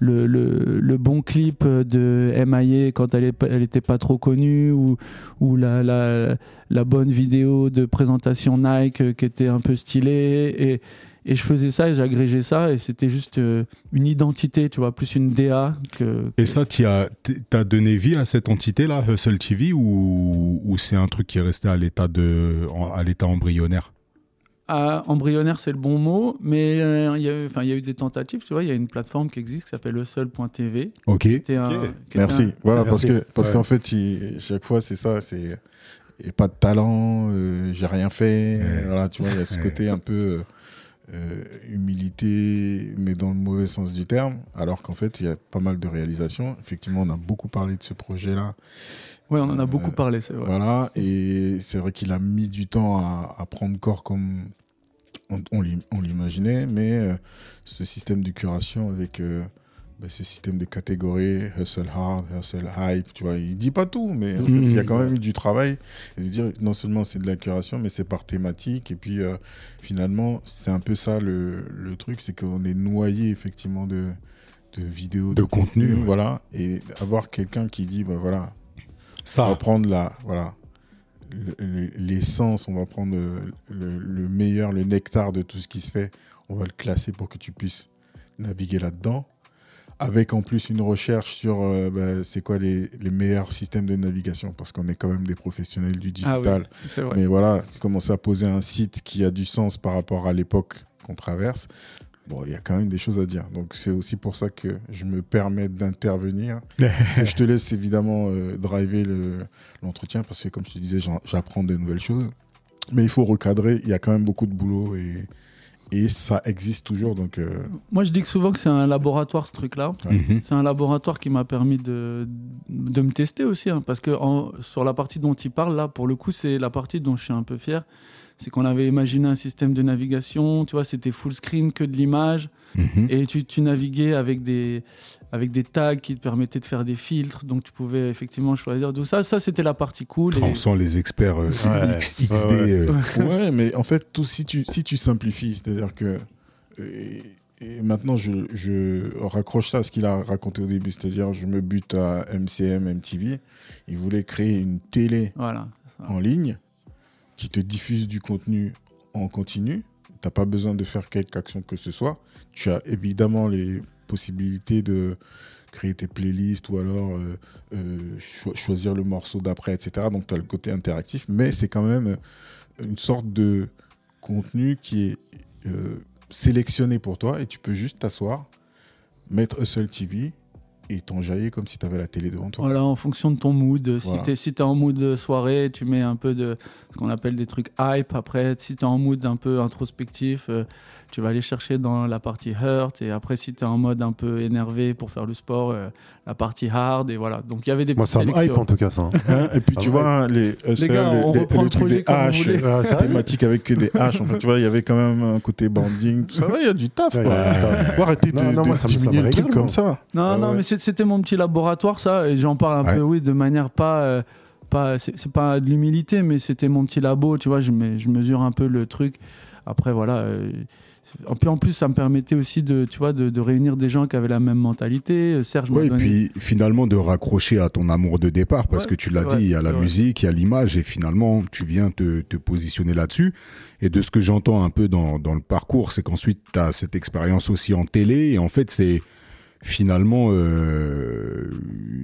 le, le, bon clip de MIA quand elle, est, pas- trop connue ou, ou la, la, bonne vidéo de présentation Nike qui était un peu stylée et, et je faisais ça et j'agrégeais ça et c'était juste euh, une identité, tu vois, plus une DA que. Et ça, tu as, t'as donné vie à cette entité-là, Hustle TV, ou, ou c'est un truc qui est resté à l'état embryonnaire? Ah, embryonnaire, c'est le bon mot, mais euh, il y, a eu- enfin, il y a eu des tentatives, tu vois. Il y a une plateforme qui existe qui s'appelle leseul.tv. Ok. C'était un- Ok. qui était Merci. un- Voilà, Merci. parce que parce Ouais. qu'en fait, il- chaque fois, c'est ça, c'est il y a pas de talent, euh, j'ai rien fait. Ouais. Voilà, tu vois, il y a ce côté un peu euh, humilité, mais dans le mauvais sens du terme. Alors qu'en fait, il y a pas mal de réalisations. Effectivement, on a beaucoup parlé de ce projet-là. Ouais, on en a Euh, beaucoup parlé, c'est vrai. Voilà, et c'est vrai qu'il a mis du temps à, à prendre corps comme on, on l'im- on l'imaginait, mais euh, ce système de curation avec euh, bah, ce système de catégories, hustle hard, hustle hype, tu vois, il dit pas tout, mais en fait, il y a <laughs> quand même eu du travail. Et de dire, non seulement c'est de la curation, mais c'est par thématique, et puis euh, finalement, c'est un peu ça le, le truc, c'est qu'on est noyé effectivement de, de vidéos, De contenu, ouais. voilà, et avoir quelqu'un qui dit, bah voilà, on va Ça, prendre la voilà l'essence, on va prendre euh, le, le meilleur, le nectar de tout ce qui se fait, on va le classer pour que tu puisses naviguer là-dedans. Avec en plus une recherche sur euh, bah, c'est quoi les, les meilleurs systèmes de navigation, parce qu'on est quand même des professionnels du Ah oui, digital. vrai. Mais voilà, commencer à poser un site qui a du sens par rapport à l'époque qu'on traverse, bon, il y a quand même des choses à dire. Donc c'est aussi pour ça que je me permets d'intervenir. <laughs> je te laisse évidemment euh, driver le- l'entretien parce que comme je te disais, j'apprends de nouvelles choses. Mais il faut recadrer, il y a quand même beaucoup de boulot et, et ça existe toujours. Donc euh, Moi, je dis que souvent que c'est un laboratoire, ce truc-là. Mhm. C'est un laboratoire qui m'a permis de, de me tester aussi, hein, parce que en- sur la partie dont il parle, là, pour le coup, c'est la partie dont je suis un peu fier. C'est qu'on avait imaginé un système de navigation, tu vois, c'était full screen, que de l'image, Mhm. et tu, tu naviguais avec des, avec des tags qui te permettaient de faire des filtres, donc tu pouvais effectivement choisir tout ça. Ça, c'était la partie cool. et- On sent les experts euh, Ouais. <laughs> X- XD. Ouais, ouais. euh, ouais, mais en fait, tout, si, tu, si tu simplifies, c'est-à-dire que. Et, et maintenant, je, je raccroche ça à ce qu'il a raconté au début, c'est-à-dire je me bute à MCM, MTV. Il voulait créer une télé Voilà. en ligne qui te diffuse du contenu en continu. Tu n'as pas besoin de faire quelque action que ce soit. Tu as évidemment les possibilités de créer tes playlists ou alors euh, euh, cho- choisir le morceau d'après, etc. Donc tu as le côté interactif, mais c'est quand même une sorte de contenu qui est euh, sélectionné pour toi et tu peux juste t'asseoir, mettre Hustle TV et t'enjailler comme si tu avais la télé devant toi. Voilà, en fonction de ton mood. Si Voilà. t'es si en mood soirée, tu mets un peu de ce qu'on appelle des trucs hype. Après, si t'es en mood un peu introspectif, euh, tu vas aller chercher dans la partie hurt. Et après, si t'es en mode un peu énervé pour faire le sport, euh, la partie hard. Et voilà. Donc il y avait des Moi, ça me hype en tout cas, ça. hein. Et puis Ah tu ouais. vois, les, Les gars, on reprend le truc projet des haches. Ah, thématique avec que des haches. En fait, tu vois, il y avait quand même un côté banding, tout ça. Ouais, Il y a du taf, Ouais, quoi. Faut arrêter de, Non, non, de moi, ça me- ça me diminuer le truc régale, comme ça. Non, Ah non, mais c'est- c'était mon petit laboratoire, ça. Et j'en parle un peu, oui, de manière pas. euh, pas c'est c'est pas de l'humilité, mais c'était mon petit labo, tu vois. Je, me- je mesure un peu le truc. Après, voilà. euh, c'est- puis en plus, ça me permettait aussi de, tu vois, de, de réunir des gens qui avaient la même mentalité. Euh, Serge Ouais, et donné- puis finalement de raccrocher à ton amour de départ, parce Ouais, que tu l'as dit, il y a la vrai. musique, il y a l'image, et finalement tu viens te, te positionner là-dessus. Et de ce que j'entends un peu dans, dans le parcours, c'est qu'ensuite tu as cette expérience aussi en télé, et en fait c'est finalement euh,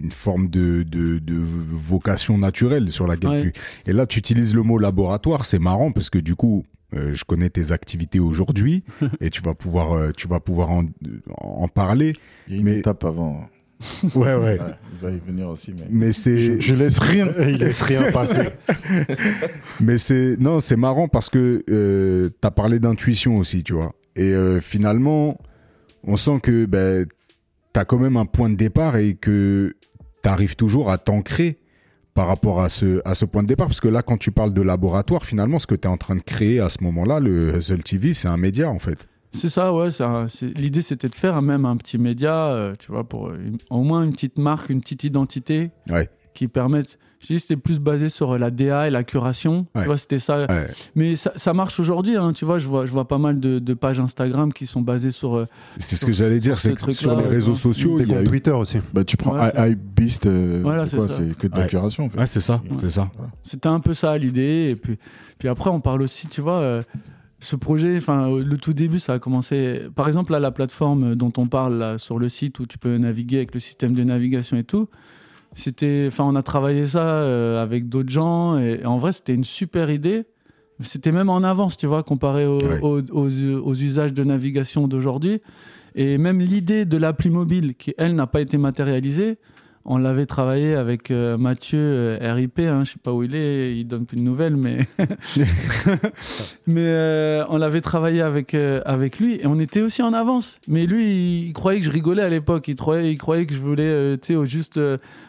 une forme de, de, de vocation naturelle sur laquelle Ouais. tu... Et là, tu utilises le mot laboratoire, c'est marrant parce que du coup, euh, je connais tes activités aujourd'hui <laughs> et tu vas pouvoir, euh, tu vas pouvoir en, en parler. Il y a une Mais- étape avant. <laughs> Ouais, ouais. Ouais, il va y venir aussi, mais. Mais c'est, Je, je laisse rien. <laughs> Il laisse rien passer. Mais c'est non, c'est marrant parce que euh, t'as parlé d'intuition aussi, tu vois. Et euh, finalement, on sent que ben t'as quand même un point de départ et que t'arrives toujours à t'ancrer par rapport à ce à ce point de départ parce que là, quand tu parles de laboratoire, finalement, ce que t'es en train de créer à ce moment-là, le Hustle TV, c'est un média en fait. C'est ça, ouais. L'idée, c'était de faire même un petit média, euh, tu vois, pour une- au moins une petite marque, une petite identité Ouais. Qui permette. Je dis, c'était plus basé sur la DA et la curation. Ouais. Tu vois, c'était ça. Ouais. Mais ça, ça marche aujourd'hui, hein, tu vois. Je vois, je vois pas mal de, de pages Instagram qui sont basées sur. euh, C'est ce Sur- que j'allais dire, ce c'est que truc-là, sur les réseaux sociaux, il y a. Twitter aussi. Bah, tu prends Ouais, c'est- Hypebeast, euh, Voilà, c'est quoi c'est que de la curation, en fait. Ouais, c'est ça, c'est ça. C'était un peu ça l'idée. Et puis, puis après, on parle aussi, tu vois, euh, ce projet, enfin, le tout début, ça a commencé. Par exemple, là, la plateforme dont on parle là, sur le site où tu peux naviguer avec le système de navigation et tout. C'était, enfin, on a travaillé ça euh, avec d'autres gens et, et en vrai, c'était une super idée. C'était même en avance, tu vois, comparé au- Ouais. aux, aux- aux usages de navigation d'aujourd'hui. Et même l'idée de l'appli mobile, qui elle n'a pas été matérialisée, on l'avait travaillé avec euh, Mathieu euh, RIP, hein, je sais pas où il est, il donne plus de nouvelles, mais <laughs> mais euh, on l'avait travaillé avec avec lui et on était aussi en avance. Mais lui, il, il croyait que je rigolais à l'époque, il croyait, il croyait que je voulais, tu sais, au juste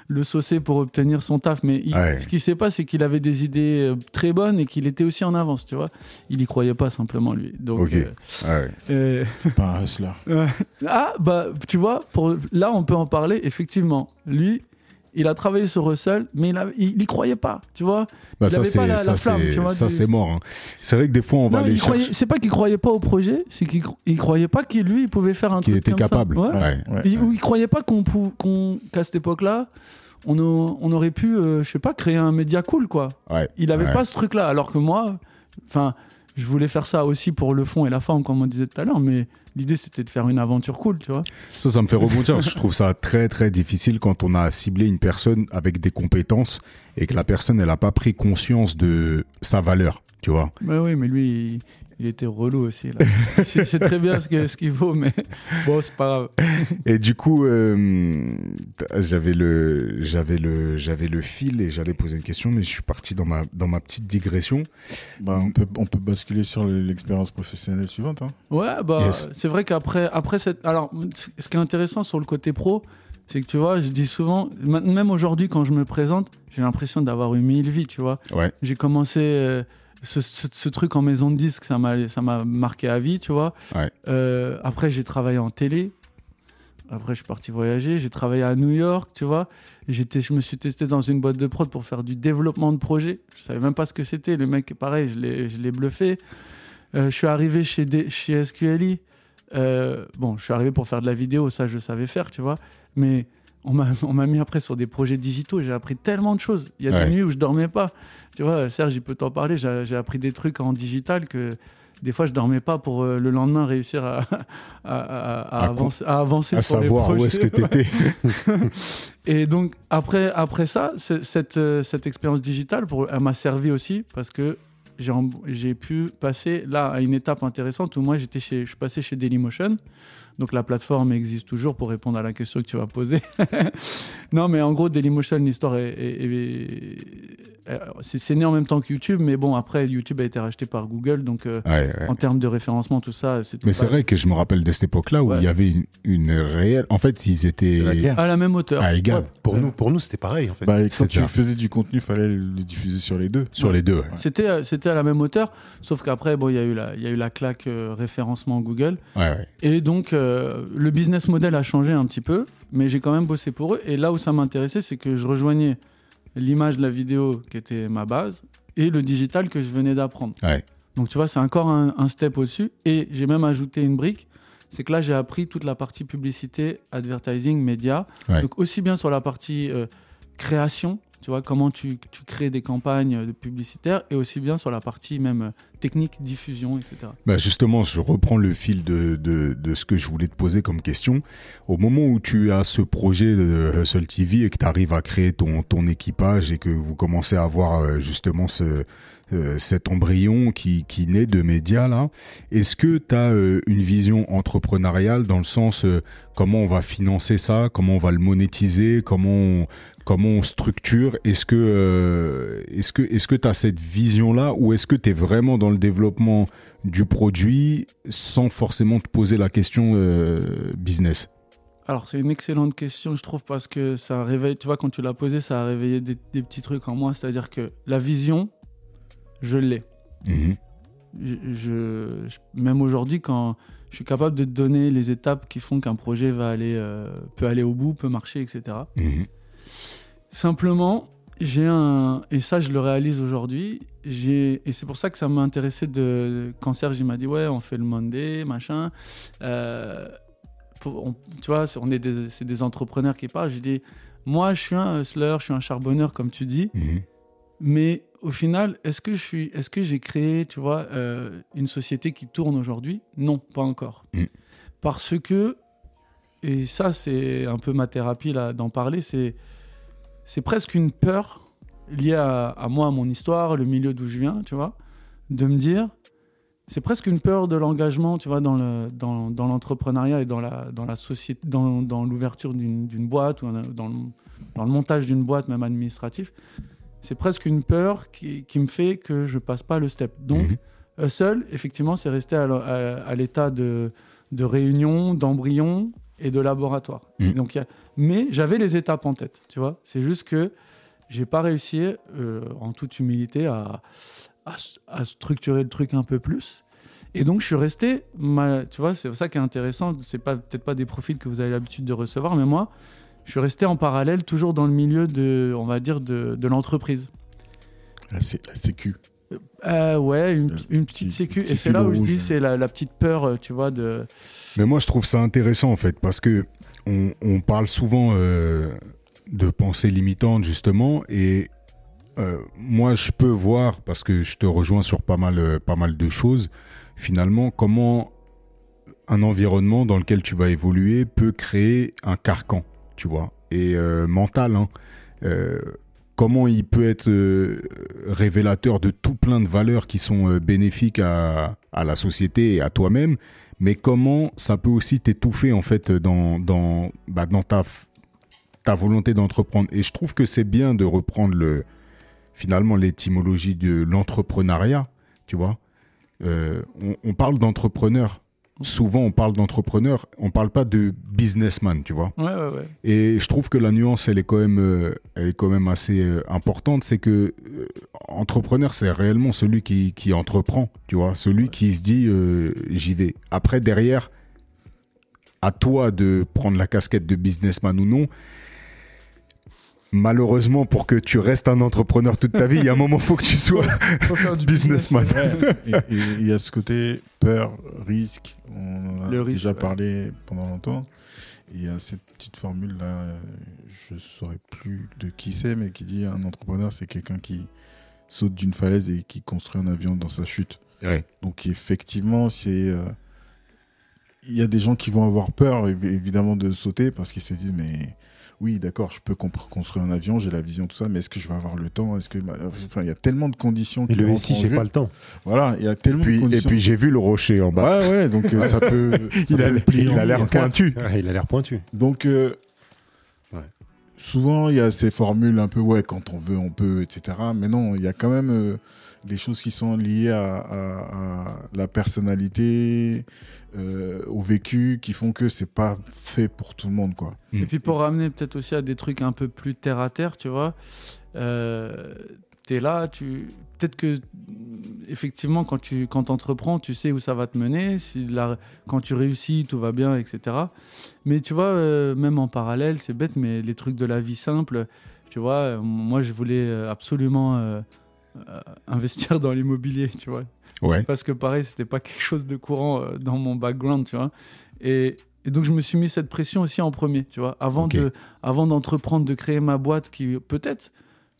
le saucer pour obtenir son taf. Mais il- Ouais. ce qui s'est passé, c'est qu'il avait des idées euh, très bonnes et qu'il était aussi en avance, tu vois. Il y croyait pas simplement lui. Donc Ok. euh, Ouais. euh, C'est pas un hustler. <laughs> ah, bah, tu vois, pour, là, on peut en parler, effectivement. Lui, il a travaillé sur Russell, mais il, a, il, y croyait pas, tu vois. Bah, Il ça, avait pas c'est, la- la ça, flamme, c'est, tu vois, ça, c'est mort. hein. C'est vrai que des fois, on va aller il chercher c'est pas qu'il croyait pas au projet, c'est qu'il il croyait pas qu'il, lui, il pouvait faire un qu'il truc était comme ça. capable. Ouais. Ouais. Ouais. Il- Ou il croyait pas qu'on, qu'à cette époque-là, on, a- on aurait pu, euh, je sais pas, créer un média cool, quoi. Ouais. Il avait Ouais. pas ce truc-là, alors que moi, enfin, je voulais faire ça aussi pour le fond et la forme, comme on disait tout à l'heure, mais l'idée c'était de faire une aventure cool, tu vois. Ça, ça me fait rebondir. je trouve ça très, très difficile quand on a ciblé une personne avec des compétences et que la personne, elle a pas pris conscience de sa valeur, tu vois. Mais oui, mais lui, il, était relou aussi. Là. <laughs> c'est, très bien ce, que- ce qu'il vaut, mais bon, c'est pas grave. Et du coup, euh, j'avais le, j'avais le, j'avais le fil et j'allais poser une question, mais je suis parti dans ma, dans ma petite digression. Bah, on, peut, on peut basculer sur le- l'expérience professionnelle suivante. Hein. Ouais, bah, Yes. c'est vrai qu'après après cette. Alors, ce qui est intéressant sur le côté pro, c'est que tu vois, je dis souvent, même aujourd'hui, quand je me présente, j'ai l'impression d'avoir eu mille vies, tu vois. Ouais. J'ai commencé. euh, ce, ce- ce truc en maison de disque, ça m'a, marqué à vie, tu vois. Ouais. Euh, après, j'ai travaillé en télé. Après, je suis parti voyager. J'ai travaillé à New York, tu vois. J'étais, je me suis testé dans une boîte de prod pour faire du développement de projet. Je savais même pas ce que c'était. Le mec, pareil, je l'ai, je l'ai bluffé. Euh, je suis arrivé chez, D- chez SQLI. Euh, bon, je suis arrivé pour faire de la vidéo, ça, je savais faire, tu vois. Mais on m'a, mis après sur des projets digitaux. J'ai appris tellement de choses. Il y a Ouais. des nuits où je dormais pas. Tu vois, Serge, il peut t'en parler. J'ai, appris des trucs en digital que des fois je dormais pas pour euh, le lendemain réussir à, à, à- à À con- avancer, à avancer À sur les savoir où projets. est-ce que t'étais. <laughs> Et donc après, après ça, cette, euh, cette expérience digitale, pour, elle m'a servi aussi parce que j'ai pu passer là à une étape intéressante où moi j'étais chez, je suis passé chez Dailymotion. Donc la plateforme existe toujours pour répondre à la question que tu vas poser. <laughs> non, mais en gros, Dailymotion, l'histoire est, est- c'est c'est né en même temps que YouTube, mais bon après YouTube a été racheté par Google, donc euh, Ouais, ouais. en termes de référencement, tout ça, c'était Mais c'est vrai que je me rappelle de cette époque-là où Ouais. il y avait une, une réelle. En fait, ils étaient La à la même hauteur. à égal Ouais, pour nous, pour nous c'était pareil en fait. Bah, quand tu faisais du contenu, il fallait le diffuser sur les deux. sur les deux. ouais. C'était, euh, c'était à la même hauteur, sauf qu'après, bon, il y a eu la, il y a eu la claque euh, référencement Google. Ouais, ouais. Et donc, euh, le business model a changé un petit peu, mais j'ai quand même bossé pour eux. Et là où ça m'intéressait, c'est que je rejoignais l'image de la vidéo qui était ma base et le digital que je venais d'apprendre. Ouais. Donc, tu vois, c'est encore un, un step au-dessus. Et j'ai même ajouté une brique. C'est que là, j'ai appris toute la partie publicité, advertising, média. Ouais. Donc, aussi bien sur la partie euh, création, tu vois, comment tu, tu crées des campagnes publicitaires, et aussi bien sur la partie même euh, technique, diffusion, etc. Bah justement, je reprends le fil de, de, ce que je voulais te poser comme question. Au moment où tu as ce projet de Hustle TV et que tu arrives à créer ton, ton équipage et que vous commencez à avoir euh, justement ce, euh, cet embryon qui, qui naît de médias là. Est-ce que tu as euh, une vision entrepreneuriale dans le sens euh, comment on va financer ça, comment on va le monétiser, comment on, comment on structure? Est-ce que est-ce que est-ce que tu as cette vision là ou est-ce que tu es vraiment dans le développement du produit sans forcément te poser la question business? Alors c'est une excellente question, je trouve, parce que ça réveille, tu vois, quand tu l'as posé, ça a réveillé des petits trucs en moi. C'est-à-dire que la vision, je l'ai. Mhm. Je, même aujourd'hui, quand je suis capable de te donner les étapes qui font qu'un projet va aller, euh, peut aller au bout, peut marcher, etc. Mhm. Simplement, j'ai un. Et ça, je le réalise aujourd'hui. Et c'est pour ça que ça m'a intéressé de. Quand Serge m'a dit, ouais, on fait le Monday, machin. Euh, tu vois, on est des, c'est des entrepreneurs qui parlent. J'ai dit, moi, je suis un hustler, je suis un charbonneur, comme tu dis. Mhm. Mais au final, est-ce que je suis, est-ce que j'ai créé, tu vois, euh, une société qui tourne aujourd'hui? Non, pas encore. Mm. Parce que, et ça, c'est un peu ma thérapie là d'en parler, c'est, c'est presque une peur liée à, moi, à mon histoire, le milieu d'où je viens, tu vois, de me dire, c'est presque une peur de l'engagement, tu vois, dans, le, dans, dans l'entrepreneuriat et dans la, dans la société, dans, dans l'ouverture d'une, d'une boîte ou dans le, dans le montage d'une boîte, même administratif c'est presque une peur qui, me fait que je passe pas le step. Donc, mhm. seul, effectivement, c'est resté à, l'état de, réunion, d'embryon et de laboratoire. Mhm. Donc, mais j'avais les étapes en tête, tu vois. C'est juste que j'ai pas réussi, euh, en toute humilité, à, structurer le truc un peu plus. Et donc, je suis resté, tu vois, c'est ça qui est intéressant. C'est pas, peut-être pas des profils que vous avez l'habitude de recevoir, mais moi, je suis resté en parallèle, toujours dans le milieu de, on va dire, de, de l'entreprise. La, la sécu. Euh, ouais, une, une petite sécu. Et c'est là où je dis, c'est la, la, petite peur, euh, tu vois, de. Mais moi, je trouve ça intéressant, en fait, parce que on, on parle souvent euh, de pensée limitante, justement, et euh, moi, je peux voir, parce que je te rejoins sur pas mal, pas mal de choses, finalement, comment un environnement dans lequel tu vas évoluer peut créer un carcan tu vois, et euh, mental. Hein. Euh, comment il peut être euh, révélateur de tout plein de valeurs qui sont bénéfiques à, la société et à toi-même, mais comment ça peut aussi t'étouffer en fait dans, dans, bah, dans ta, ta volonté d'entreprendre. Et je trouve que c'est bien de reprendre le, finalement l'étymologie de l'entrepreneuriat, tu vois. on, on, parle d'entrepreneur, souvent on parle d'entrepreneur, on parle pas de businessman, tu vois. Ouais, ouais, ouais. Et je trouve que la nuance, elle est quand même, euh, elle est quand même assez euh, importante. C'est que euh, entrepreneur, c'est réellement celui qui, qui entreprend, tu vois, celui qui se dit j'y vais. Après derrière, à toi de prendre la casquette de businessman ou non malheureusement, pour que tu restes un entrepreneur toute ta vie, il y a un moment, il faut que tu sois businessman. il y a ce côté peur, risque. On en a déjà parlé pendant longtemps. Il y a cette petite formule-là, je ne saurais plus de qui c'est, mais qui dit un entrepreneur, c'est quelqu'un qui saute d'une falaise et qui construit un avion dans sa chute. Donc effectivement, c'est... Euh, il y a des gens qui vont avoir peur, évidemment, de sauter parce qu'ils se disent, mais oui, d'accord, je peux construire un avion, j'ai la vision, tout ça, mais est-ce que je vais avoir le temps? Est-ce que, enfin, il y a tellement de conditions. Et le SI, j'ai pas le temps. Voilà, il y a tellement et puis, de conditions. Et puis j'ai vu le rocher en bas. Ouais, ouais, donc euh, ça <laughs> peut. il, a, il a l'air pointu. il a l'air pointu. Donc. Euh, souvent, il y a ces formules un peu, ouais, quand on veut, on peut, etc. Mais non, il y a quand même euh, des choses qui sont liées à, à la personnalité, euh, au vécu qui font que c'est pas fait pour tout le monde quoi. Et puis pour ramener peut-être aussi à des trucs un peu plus terre à terre, tu vois, euh, tu es là, tu peut-être que effectivement quand tu quand entreprends, tu sais où ça va te mener, si la... quand tu réussis, tout va bien, etc. Mais tu vois, euh, même en parallèle, c'est bête, mais les trucs de la vie simple, tu vois, moi je voulais absolument investir dans l'immobilier, tu vois. Parce que pareil, c'était pas quelque chose de courant euh, dans mon background, tu vois. Et, donc je me suis mis cette pression aussi en premier, tu vois, avant de, avant d'entreprendre, de créer ma boîte qui peut-être,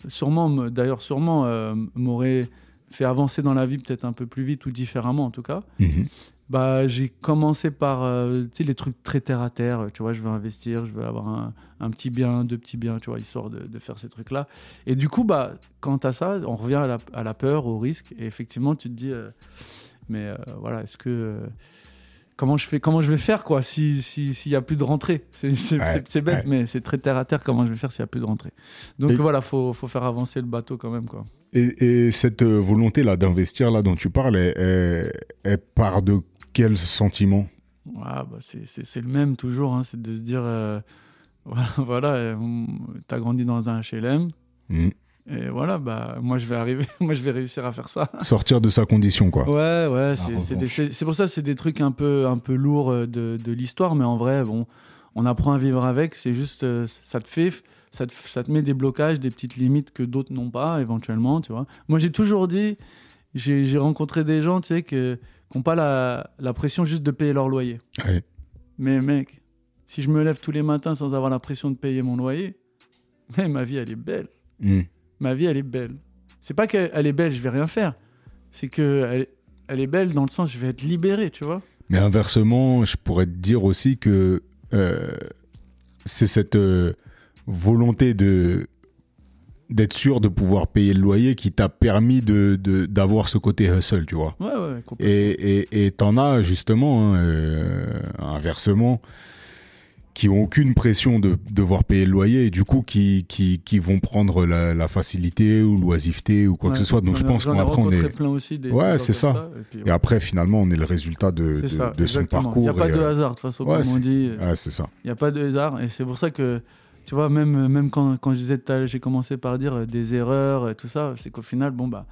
sûrement, d'ailleurs sûrement, euh, m'aurait fait avancer dans la vie peut-être un peu plus vite ou différemment en tout cas. Mhm. Bah, j'ai commencé par euh, les trucs très terre à terre. Tu vois, je veux investir, je veux avoir un, un petit bien, deux petits biens, tu vois, histoire de, de faire ces trucs-là. Et du coup, bah, quant à ça, on revient à la, à la peur, au risque. Et effectivement, tu te dis, euh, mais euh, voilà, est-ce que. comment, je fais, comment je vais faire, quoi, s'il si, s'il y a plus de rentrée? C'est Ouais, bête, ouais. mais c'est très terre à terre. Comment je vais faire s'il y a plus de rentrée? Donc Et- voilà, faut, faut faire avancer le bateau quand même, quoi. Et, et cette euh, volonté-là d'investir, là, dont tu parles, elle, elle- elle part de quel sentiment? Ouais, bah c'est, le même toujours, hein, c'est de se dire, euh, <laughs> voilà, euh, t'as grandi dans un HLM, Mhm. et voilà, bah moi je vais arriver, <laughs> moi je vais réussir à faire ça. Sortir de sa condition, quoi. Ouais, ouais, c'est, pour ça, c'est des trucs un peu, un peu lourds euh, de, de l'histoire, mais en vrai, bon, on apprend à vivre avec, c'est juste, ça te fait, ça te, ça te met des blocages, des petites limites que d'autres n'ont pas, éventuellement, tu vois. Moi j'ai toujours dit, j'ai, j'ai rencontré des gens, tu sais, que, qui n'ont pas la, la pression juste de payer leur loyer. Ouais. Mais mec, si je me lève tous les matins sans avoir la pression de payer mon loyer, mais ma vie elle est belle. Mhm. Ma vie elle est belle. C'est pas qu'elle elle est belle, je vais rien faire. C'est que elle, elle est belle dans le sens je vais être libéré, tu vois. Mais inversement, je pourrais te dire aussi que euh, c'est cette euh, volonté de d'être sûr de pouvoir payer le loyer qui t'a permis de d'avoir ce côté hustle, tu vois. Ouais, ouais, complètement. Et et et t'en as justement hein, euh, inversement qui ont aucune pression de devoir payer le loyer et du coup qui qui qui vont prendre la, la facilité ou l'oisiveté ou quoi que ce soit. Donc je pense ai qu'après on est plein aussi des Ouais, c'est ça. et puis, et après finalement on est le résultat de de, ça, de son parcours. Il n'y a pas de euh, hasard, de toute façon, comme on dit. ouais, c'est ça. Il n'y a pas de hasard. Et c'est pour ça que, tu vois, même, même quand, quand je disais tout à l'heure, j'ai commencé par dire euh, des erreurs et tout ça, c'est qu'au final, bon, bah,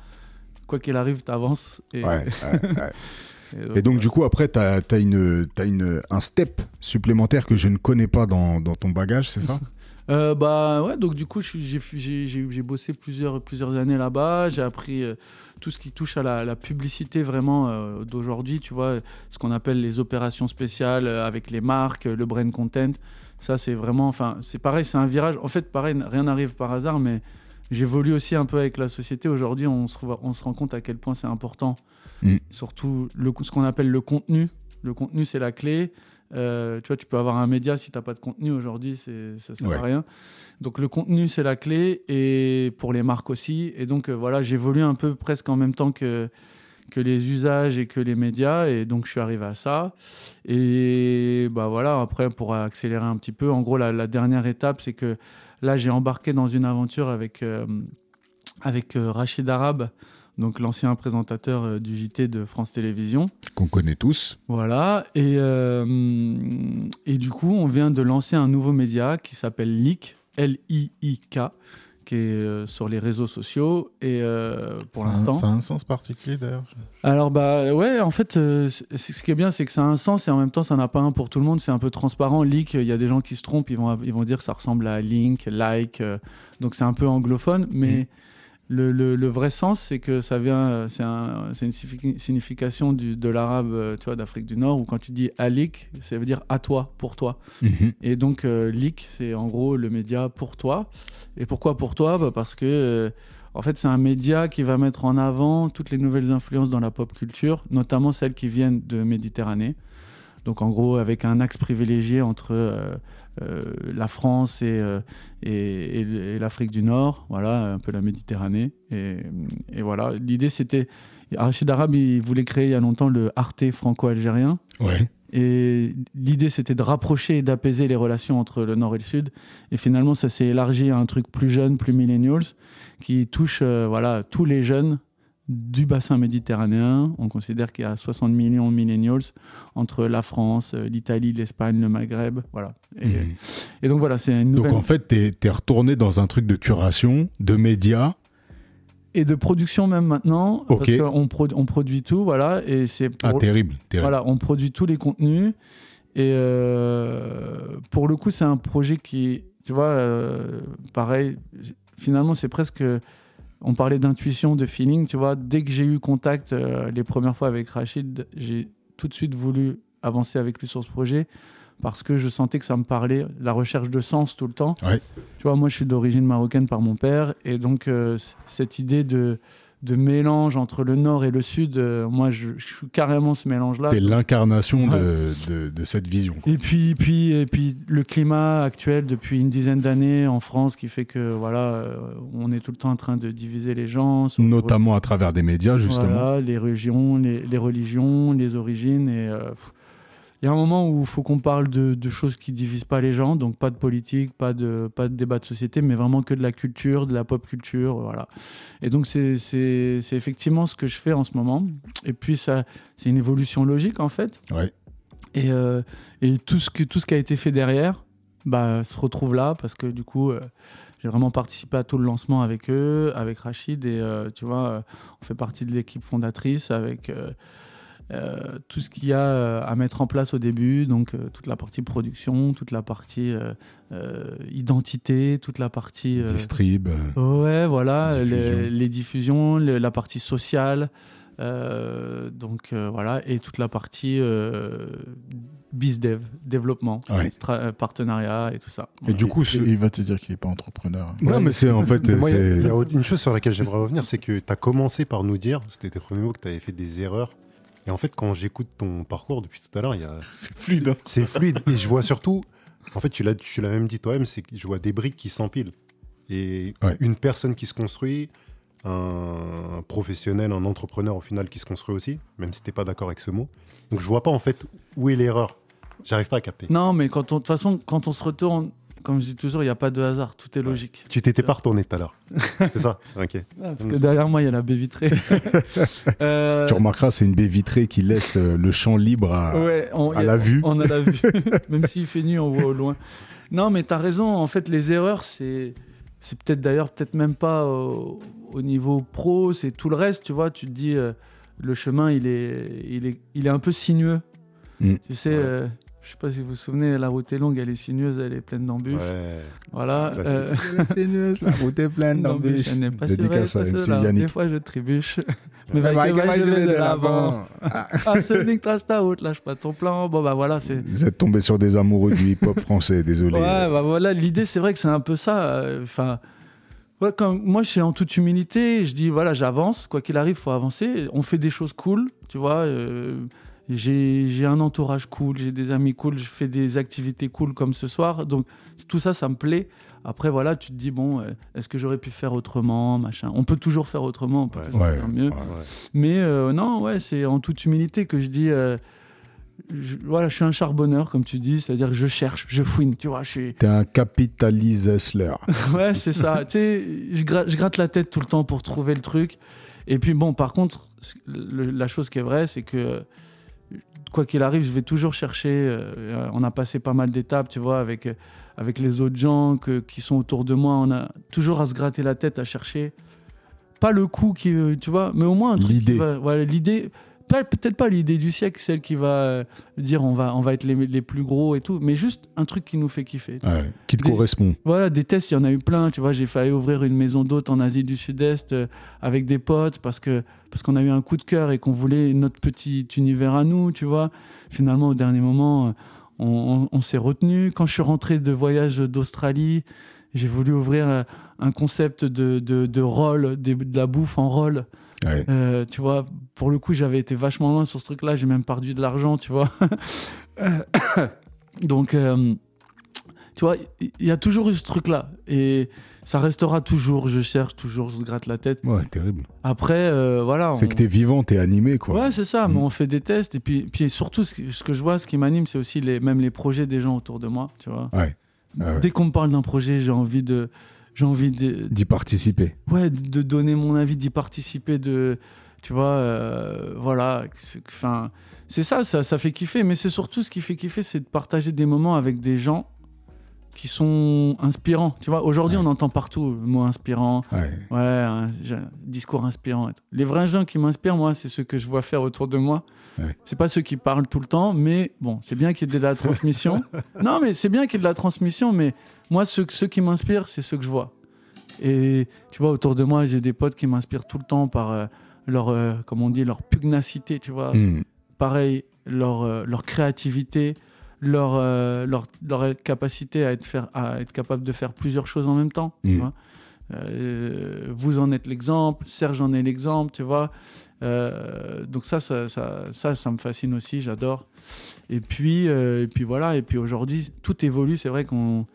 quoi qu'il arrive, tu avances. Et, Ouais, <laughs> et Et donc, du coup, après, tu as, une, t'as une, un step supplémentaire que je ne connais pas dans, dans ton bagage, c'est ça? <laughs> Euh, bah ouais, donc du coup, j'ai bossé plusieurs, plusieurs années là-bas. J'ai appris euh, tout ce qui touche à la, la publicité vraiment euh, d'aujourd'hui, tu vois, ce qu'on appelle les opérations spéciales avec les marques, le brand content. Ça, c'est vraiment, enfin, c'est pareil, c'est un virage. En fait, pareil, rien n'arrive par hasard, mais j'évolue aussi un peu avec la société. Aujourd'hui, on se, on se rend compte à quel point c'est important. Mm. Surtout le, ce qu'on appelle le contenu. Le contenu, c'est la clé. Euh, tu vois, tu peux avoir un média si tu n'as pas de contenu aujourd'hui, ça sert Ouais. à rien. Donc le contenu, c'est la clé et pour les marques aussi. Et donc euh, voilà, j'évolue un peu presque en même temps que, que les usages et que les médias. Et donc je suis arrivé à ça. Et bah voilà, après pour accélérer un petit peu, en gros la, la dernière étape, c'est que là j'ai embarqué dans une aventure avec, euh, avec euh, Rachid Arabe, donc l'ancien présentateur euh, du JT de France Télévisions. Qu'on connaît tous. Voilà, et, et du coup, on vient de lancer un nouveau média qui s'appelle Leak, L-I-I-K, qui est euh, sur les réseaux sociaux. Et euh, pour l'instant. Ça a un sens particulier d'ailleurs. Alors, bah ouais, en fait, euh, ce qui est bien, c'est que ça a un sens et en même temps, ça n'a pas un pour tout le monde. C'est un peu transparent. Leak, il y a des gens qui se trompent, ils vont, ils vont dire que ça ressemble à link, like. euh, donc, c'est un peu anglophone, mais. Le, le- le vrai sens, c'est que ça vient, euh, c'est un- une signifi- signification du- de l'arabe, euh, tu vois, d'Afrique du Nord, où quand tu dis alik, ça veut dire à toi, pour toi. Mhm. Et donc, euh, Leak, c'est en gros le média pour toi. Et pourquoi pour toi? Bah, Parce que, euh, en fait, c'est un média qui va mettre en avant toutes les nouvelles influences dans la pop culture, notamment celles qui viennent de Méditerranée. Donc, en gros, avec un axe privilégié entre euh, euh, la France et, euh, et, l'Afrique du Nord, voilà, un peu la Méditerranée. Et, et voilà, l'idée, c'était. Rachid Arabe, il voulait créer il y a longtemps le Arte franco-algérien. Ouais. Et l'idée, c'était de rapprocher et d'apaiser les relations entre le Nord et le Sud. Et finalement, ça s'est élargi à un truc plus jeune, plus millennials, qui touche euh, voilà, tous les jeunes du bassin méditerranéen. On considère qu'il y a 60 millions de millennials entre la France, euh, l'Italie, l'Espagne, le Maghreb. Voilà. Et, Mhm. et donc voilà, c'est une Donc nouvelle... en fait, t'es es retourné dans un truc de curation, de médias. Et de production même maintenant, parce qu'on on produit tout, voilà. Et c'est Ah, terrible. terrible. Voilà, on produit tous les contenus. Et euh, pour le coup, c'est un projet qui, tu vois, euh, pareil, finalement, c'est presque. On parlait d'intuition, de feeling, tu vois. Dès que j'ai eu contact euh, les premières fois avec Rachid, j'ai tout de suite voulu avancer avec lui sur ce projet parce que je sentais que ça me parlait, la recherche de sens tout le temps. Ouais. Tu vois, moi, je suis d'origine marocaine par mon père et donc euh, cette idée de de mélange entre le nord et le sud. euh, moi, je, je suis carrément ce mélange-là. T'es l'incarnation Ouais. de, de, de cette vision. quoi. Et puis, puis, et puis le climat actuel depuis une dizaine d'années en France qui fait que voilà, euh, on est tout le temps en train de diviser les gens. Notamment à travers des médias, justement. Voilà, les régions, les, les religions, les origines. Et euh, pff, il y a un moment où il faut qu'on parle de, de choses qui divisent pas les gens, donc pas de politique, pas de, pas de débat de société, mais vraiment que de la culture, de la pop culture, voilà. Et donc c'est effectivement ce que je fais en ce moment. Et puis ça, c'est une évolution logique en fait. Ouais. Et, euh, et tout, ce que, tout ce qui a été fait derrière bah, se retrouve là parce que du coup, euh, j'ai vraiment participé à tout le lancement avec eux, avec Rachid. Et euh, tu vois, euh, on fait partie de l'équipe fondatrice avec euh, tout ce qu'il y a euh, à mettre en place au début. Donc, euh, toute la partie production, toute la partie euh, euh, identité, toute la partie. euh, Distrib. Ouais, voilà, Diffusion. les, les diffusions, le- la partie sociale, euh, donc euh, voilà, et toute la partie euh, bizdev, développement, Ouais. tra- partenariat et tout ça. Et du coup, ce... Il va te dire qu'il n'est pas entrepreneur. Ouais, mais c'est en fait. Moi, il y a- y, a une chose sur laquelle j'aimerais revenir, c'est que tu as commencé par nous dire, c'était tes premiers mots, que tu avais fait des erreurs. Et en fait, quand j'écoute ton parcours depuis tout à l'heure, il y a... <laughs> C'est fluide. hein. c'est fluide. Et je vois surtout, en fait, tu l'as, tu l'as même dit toi-même, c'est que je vois des briques qui s'empilent. Et Ouais. une personne qui se construit, un professionnel, un entrepreneur au final qui se construit aussi, même si tu pas d'accord avec ce mot. Donc je vois pas en fait où est l'erreur. J'arrive pas à capter. Non, mais quand on, de toute façon, quand on se retourne, comme je dis toujours, il n'y a pas de hasard, tout est logique. Tu t'étais pas retourné tout à l'heure. <laughs> c'est ça Ok. Parce que derrière moi, il y a la baie vitrée. <laughs> Euh, Tu remarqueras, c'est une baie vitrée qui laisse euh, le champ libre à, ouais, on, à y a- la vue. On a la vue. <laughs> Même s'il fait nuit, on voit au loin. Non, mais t'as raison. En fait, les erreurs, c'est. C'est peut-être d'ailleurs, peut-être même pas au, au niveau pro, c'est tout le reste, tu vois. Tu te dis, euh, le chemin, il est, il est, il est un peu sinueux. Mm. Tu sais, Ouais. euh, je sais pas si vous vous souvenez, la route est longue, elle est sinueuse, elle est pleine d'embûches. Ouais. Voilà. Euh, la route est pleine d'embûches, elle n'est pas à pas. Des fois, je trébuche. Mais Bah, va, bah, va, je bah, vais de l'avant. l'avant. Ah, celui que trace ta route, lâche pas ton plan. Bon, bah voilà, c'est. Vous êtes tombé sur des amoureux du hip-hop français, désolé. Ouais, bah voilà, l'idée, c'est vrai que c'est un peu ça. euh, Enfin, ouais, quand, moi, je suis en toute humilité. Je dis, voilà, j'avance. Quoi qu'il arrive, faut avancer. On fait des choses cool, tu vois. euh, j'ai un entourage cool, j'ai des amis cool, je fais des activités cool comme ce soir. Donc, tout ça, ça me plaît. Après, voilà, tu te dis, bon, euh, est-ce que j'aurais pu faire autrement machin? On peut toujours faire autrement, on peut Ouais. toujours Ouais, faire mieux. ouais. Mais euh, non, ouais, c'est en toute humilité que je dis. euh, je, voilà, je suis un charbonneur, comme tu dis, c'est-à-dire que je cherche, je fouine, tu vois, je suis. T'es un capitaliste hustler. <laughs> Ouais, c'est ça. tu sais, je, gra- je gratte la tête tout le temps pour trouver le truc. Et puis bon, par contre, le- la chose qui est vraie, c'est que quoi qu'il arrive, je vais toujours chercher. euh, on a passé pas mal d'étapes, tu vois, avec, avec les autres gens que- qui sont autour de moi. On a toujours à se gratter la tête, à chercher. Pas le coup qui, euh, tu vois, mais au moins un truc l'idée. Peut-être pas l'idée du siècle, celle qui va euh, dire on va, on va être les, les plus gros et tout, mais juste un truc qui nous fait kiffer. Ouais, qui te Des- correspond. Voilà, des tests, il y en a eu plein. Tu vois, j'ai failli ouvrir une maison d'hôtes en Asie du Sud-Est euh, avec des potes parce que parce qu'on a eu un coup de cœur et qu'on voulait notre petit univers à nous, tu vois. Finalement, au dernier moment, euh, on, on- on s'est retenu. Quand je suis rentré de voyage d'Australie, j'ai voulu ouvrir un concept de, de, de roll, de la bouffe en roll. Ouais. Euh, tu vois, pour le coup, j'avais été vachement loin sur ce truc-là. J'ai même perdu de l'argent, tu vois. <coughs> Donc, euh, tu vois, il y, a toujours eu ce truc-là. Et ça restera toujours. Je cherche toujours, je se gratte la tête. Ouais, terrible. Après, euh, voilà. C'est on- que t'es vivant, t'es animé, quoi. Ouais, c'est ça, Mm. mais on fait des tests. Et puis, puis surtout, ce, que je vois, ce qui m'anime, c'est aussi les, même les projets des gens autour de moi, tu vois. Ouais. Ah ouais. Dès qu'on me parle d'un projet, j'ai envie de. J'ai envie D'y participer. ouais, de de donner mon avis, d'y participer, de, tu vois, euh, voilà, enfin, c'est ça, ça, ça fait kiffer, mais c'est surtout ce qui fait kiffer, c'est de partager des moments avec des gens qui sont inspirants, tu vois. Aujourd'hui, Ouais. on entend partout le mot inspirant, Ouais. ouais, un, j'ai un discours inspirant. Les vrais gens qui m'inspirent, moi, c'est ceux que je vois faire autour de moi. Ouais. C'est pas ceux qui parlent tout le temps, mais bon, c'est bien qu'il y ait de la transmission. <laughs> non, mais c'est bien qu'il y ait de la transmission, mais moi, ceux, ceux qui m'inspirent, c'est ceux que je vois. Et tu vois, autour de moi, j'ai des potes qui m'inspirent tout le temps par euh, leur, euh, comme on dit, leur pugnacité, tu vois. Hmm. Pareil, leur, euh, leur créativité, leur, euh, leur, leur capacité à être, faire, à être capable de faire plusieurs choses en même temps. tu Mm. vois. Euh, vous en êtes l'exemple, Serge en est l'exemple, tu vois. Donc ça ça, ça, ça, ça me fascine aussi, j'adore. Et puis, et puis voilà, et puis aujourd'hui, tout évolue. C'est vrai qu'on,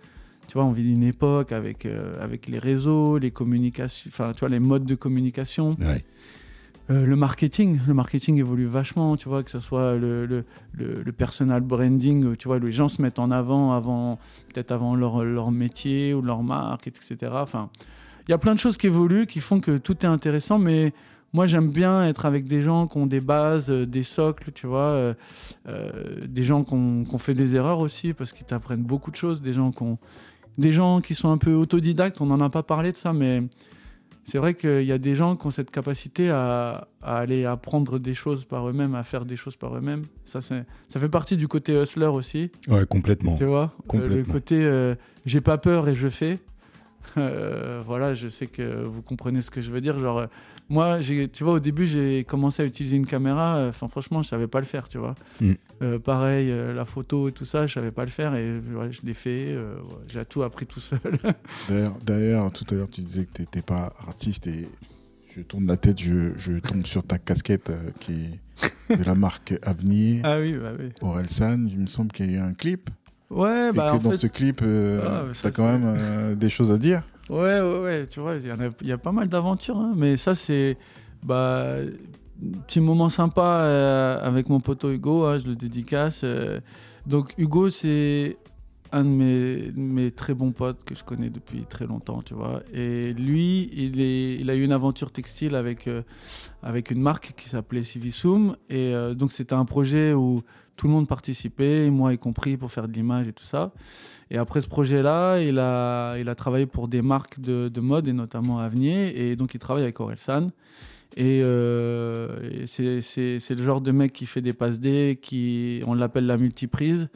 tu vois, on vit une époque avec, euh, avec les réseaux, les communications, enfin, tu vois, les modes de communication. Ouais. Euh, le marketing, le marketing évolue vachement, tu vois, que ce soit le, le, le, personal branding, tu vois, les gens se mettent en avant, avant peut-être avant leur, leur métier ou leur marque, etc. Enfin, il y a plein de choses qui évoluent, qui font que tout est intéressant, mais moi j'aime bien être avec des gens qui ont des bases, euh, des socles, tu vois, euh, des gens qui ont, fait des erreurs aussi, parce qu'ils t'apprennent beaucoup de choses, des gens qui des gens qui sont un peu autodidactes, on n'en a pas parlé de ça, mais c'est vrai qu'il y a des gens qui ont cette capacité à, à aller apprendre des choses par eux-mêmes, à faire des choses par eux-mêmes. Ça, ça fait partie du côté hustler aussi, Ouais, complètement. tu vois. Euh, le complètement. côté euh, j'ai pas peur et je fais. <laughs> Euh, voilà, je sais que vous comprenez ce que je veux dire. Genre, moi, tu vois, au début, j'ai commencé à utiliser une caméra. euh, Enfin, franchement, je savais pas le faire, tu vois. Mm. Euh, pareil, euh, la photo et tout ça, je savais pas le faire et ouais, je l'ai fait. euh, ouais, j'ai tout appris tout seul. <laughs> D'ailleurs, tout à l'heure, tu disais que tu n'étais pas artiste et je tourne la tête, je, je tombe sur ta casquette qui est de la marque Avenir, <laughs> ah oui, bah oui. Orelsan. Il me semble qu'il y a eu un clip. Ouais, et bah que en dans fait, ce clip, Ah, tu as quand même des choses à dire. Ouais, ouais, tu vois, il y, a- pas mal d'aventures, hein, mais ça, c'est. Bah. Petit moment sympa euh, avec mon poteau Hugo, hein, je le dédicace. euh. donc, Hugo, c'est un de mes, mes très bons potes que je connais depuis très longtemps, tu vois. Et lui, il, est, il a eu une aventure textile avec, euh, avec une marque qui s'appelait Civisum. Et donc, c'était un projet où tout le monde participait, moi y compris, pour faire de l'image et tout ça. Et après ce projet-là, il a, il a travaillé pour des marques de, de mode, et notamment Avenir. Et donc, il travaille avec Orelsan. Et, euh, et c'est- le genre de mec qui fait des passes D, qui, on l'appelle la multiprise.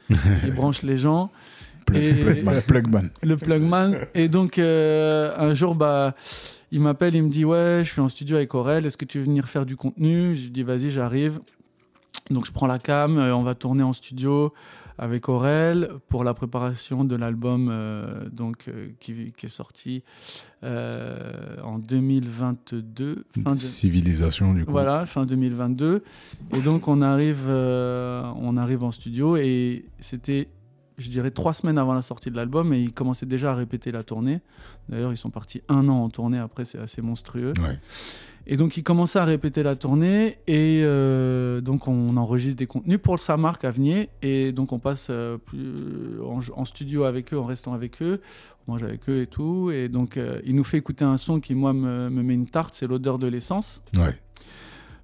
il <laughs> branche les gens Plug, Et- Plugman, Plugman. le plugman. Et donc, euh, un jour, bah, il m'appelle, il me dit Ouais, je suis en studio avec Aurel, est-ce que tu veux venir faire du contenu? Je lui dis Vas-y, j'arrive. Donc, je prends la cam, euh, on va tourner en studio avec Aurel pour la préparation de l'album euh, donc euh, qui, qui est sorti euh, en 2022. Fin de- Civilisation, du coup. voilà, fin 2022. Et donc on arrive, on arrive en studio et c'était, je dirais, trois semaines avant la sortie de l'album et ils commençaient déjà à répéter la tournée. D'ailleurs, ils sont partis un an en tournée. Après, c'est assez monstrueux. Ouais. Et donc ils commençaient à répéter la tournée et euh, donc on enregistre des contenus pour sa marque Avenir et donc on passe euh, plus en, en studio avec eux, en restant avec eux, on mange avec eux et tout. Et donc euh, il nous fait écouter un son qui moi me, me met une tarte, c'est l'odeur de l'essence. Ouais.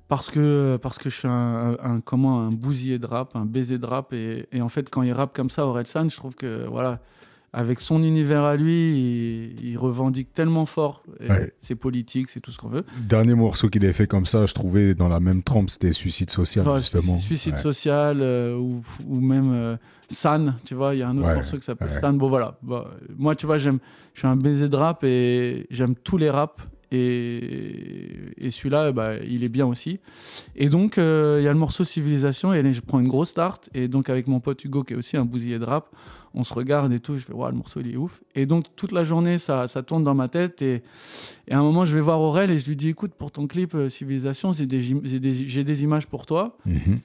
parce que parce que je suis un, un- un- comment un bousier de rap, un baiser de rap. Et, et en fait quand il rappe comme ça Orelsan, je trouve que voilà avec son univers à lui, il, il revendique tellement fort. Ouais. C'est politique, c'est tout ce qu'on veut. Dernier morceau qu'il avait fait comme ça, je trouvais dans la même trempe, c'était Suicide Social, Ouais, justement. Suicide Ouais. social euh, ou, ou même euh, San, tu vois, il y a un autre morceau qui s'appelle. San. Bon voilà, Bon, moi tu vois, j'aime, je suis un baiser de rap et j'aime tous les raps et, et celui-là, bah, il est bien aussi. Et donc euh, il y a le morceau Civilisation et là, je prends une grosse start et donc avec mon pote Hugo qui est aussi un bousillé de rap, on se regarde et tout, je fais ouais, le morceau il est ouf. Et donc toute la journée ça, ça tourne dans ma tête et, et à un moment je vais voir Aurel et je lui dis écoute pour ton clip euh, Civilisation, j'ai des, des, des images pour toi. Mhm.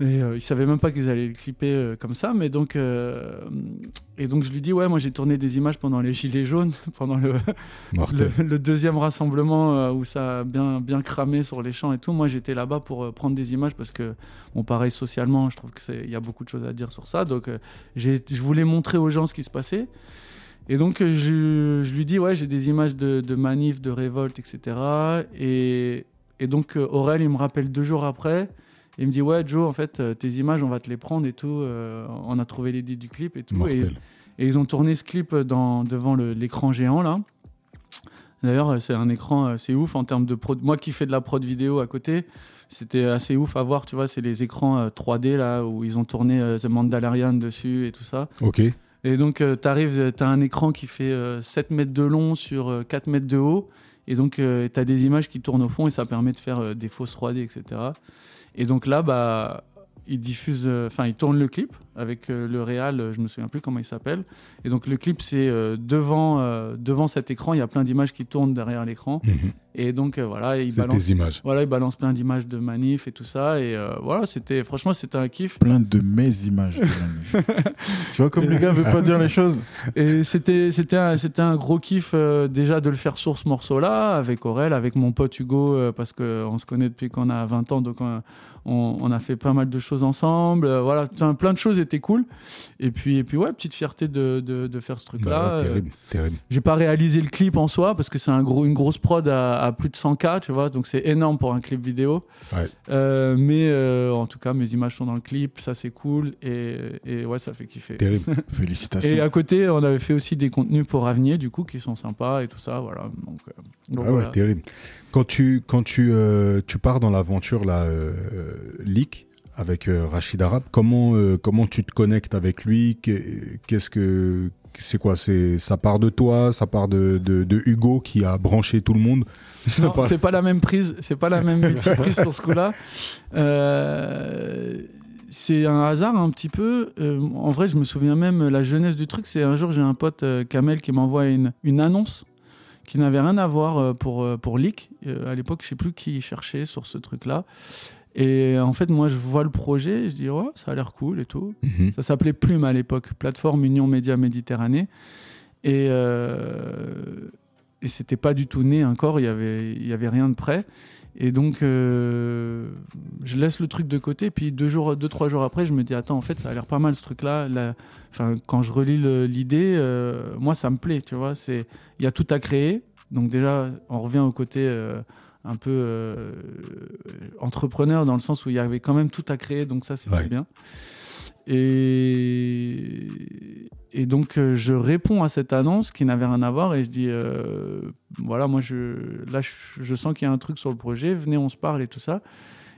Et euh, ils savaient même pas qu'ils allaient le clipper euh, comme ça, mais donc euh, et donc je lui dis ouais moi j'ai tourné des images pendant les gilets jaunes, <laughs> pendant le, Mortel. le, le deuxième rassemblement euh, où ça a bien bien cramé sur les champs et tout. Moi j'étais là-bas pour prendre des images parce que bon pareil socialement je trouve que c'est il y a beaucoup de choses à dire sur ça, donc je voulais montrer aux gens ce qui se passait. Et donc je, je lui dis ouais j'ai des images de, de manifs, de révolte, etc. Et, et donc Aurel il me rappelle deux jours après. Il me dit ouais Joe en fait euh, tes images on va te les prendre et tout euh, on a trouvé l'idée du clip et tout et, ils ont tourné ce clip dans, devant l'écran géant là d'ailleurs euh, c'est un écran c'est ouf en termes de prod moi qui fais de la prod vidéo à côté c'était assez ouf à voir tu vois c'est les écrans euh, 3D là où ils ont tourné The Mandalorian dessus et tout ça Ok. et donc, tu arrives, tu as un écran qui fait euh, 7 mètres de long sur euh, 4 mètres de haut. Et donc, tu as des images qui tournent au fond et ça permet de faire des fausses 3D, etc. Et donc là, bah, ils diffusent, euh, enfin, ils tournent le clip avec euh, le réal, euh, je me souviens plus comment il s'appelle. Et donc le clip, c'est euh, devant, devant cet écran, il y a plein d'images qui tournent derrière l'écran. Mhm. Et donc voilà, il balance, tes images. voilà, il balance plein d'images de manifs et tout ça. Et voilà, c'était franchement, c'était un kiff. Plein de mes images. de manif. <laughs> tu vois comme le gars veut pas dire les choses? Et c'était c'était un, c'était un gros kiff déjà de le faire sur ce morceau-là avec Aurel, avec mon pote Hugo parce que on se connaît depuis qu'on a 20 ans, donc on, on, on a fait pas mal de choses ensemble. Voilà, plein de choses étaient cool. Et puis et puis ouais, petite fierté de, de, de faire ce Bah, truc-là. terrible, terrible. j'ai pas réalisé le clip en soi parce que c'est un gros, une grosse prod à, à plus de 100K, tu vois, donc c'est énorme pour un clip vidéo. Ouais. Euh, mais euh, en tout cas, mes images sont dans le clip, ça c'est cool et, et ouais, ça fait kiffer. Terrible. <laughs> Félicitations. Et à côté, on avait fait aussi des contenus pour Avenir, du coup, qui sont sympas et tout ça, voilà. Donc, euh, donc Ah ouais, voilà. terrible. Quand tu, quand tu, euh, tu pars dans l'aventure là, Leak avec euh, Rachid Arab, comment, euh, comment tu te connectes avec lui? Qu'est- Qu'est-ce que c'est quoi? C'est ça part de toi, ça part de, de, de Hugo qui a branché tout le monde? Non, c'est pas la même prise, c'est pas la même <laughs> multiprise sur ce coup-là. Euh, c'est un hasard un petit peu. Euh, en vrai, je me souviens même la jeunesse du truc. C'est un jour, j'ai un pote Kamel qui m'envoie une, une annonce qui n'avait rien à voir pour pour Leak. À l'époque, je sais plus qui cherchait sur ce truc-là. Et en fait, moi, je vois le projet, et je dis ouais, ça a l'air cool et tout. Mhm. Ça s'appelait Plume à l'époque, plateforme Union Média Méditerranée. Et, euh, et c'était pas du tout né encore, il y avait, il y avait rien de prêt. Et donc, euh, je laisse le truc de côté. Puis deux, jours, deux, trois jours après, je me dis Attends, en fait, ça a l'air pas mal ce truc-là. Enfin, quand je relis l'idée, euh, moi, ça me plaît, tu vois. Il y a tout à créer. Donc, déjà, on revient au côté. Un peu euh, entrepreneur dans le sens où il y avait quand même tout à créer, donc ça c'était Ouais. bien. Et, et donc euh, je réponds à cette annonce qui n'avait rien à voir et je dis euh, voilà moi je là je, je sens qu'il y a un truc sur le projet, venez on se parle et tout ça.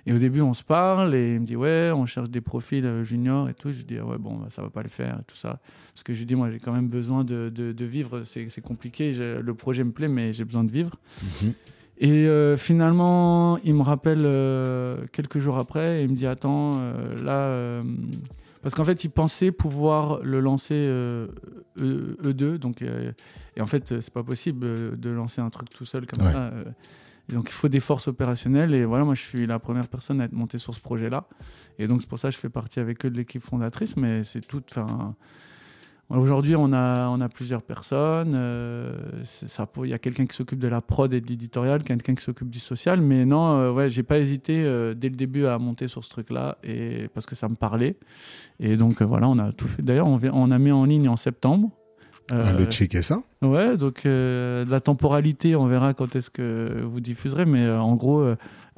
Et au début on se parle et il me dit ouais on cherche des profils juniors et tout. Je dis ouais bon bah, ça va pas le faire et tout ça parce que je lui dis moi j'ai quand même besoin de, de, de vivre, c'est compliqué, Je- le projet me plaît mais j'ai besoin de vivre. Mhm. Et euh, finalement, il me rappelle euh, quelques jours après et il me dit Attends, euh, là. parce qu'en fait, il pensait pouvoir le lancer euh, E- E2. Donc, et en fait, c'est pas possible de lancer un truc tout seul comme Ouais. ça. Et donc, il faut des forces opérationnelles. Et voilà, moi, je suis la première personne à être montée sur ce projet-là. Et donc, c'est pour ça que je fais partie avec eux de l'équipe fondatrice. Mais c'est tout. Enfin. Aujourd'hui, on a, on a plusieurs personnes. euh, Il y a quelqu'un qui s'occupe de la prod et de l'éditorial, quelqu'un qui s'occupe du social. Mais non, euh, ouais, j'ai pas hésité euh, dès le début à monter sur ce truc-là et parce que ça me parlait. Et donc euh, voilà, on a tout fait. D'ailleurs, on, on a mis en ligne en septembre. Euh, Allez checker ça. Ouais, donc euh, la temporalité, on verra quand est-ce que vous diffuserez, mais euh, en gros,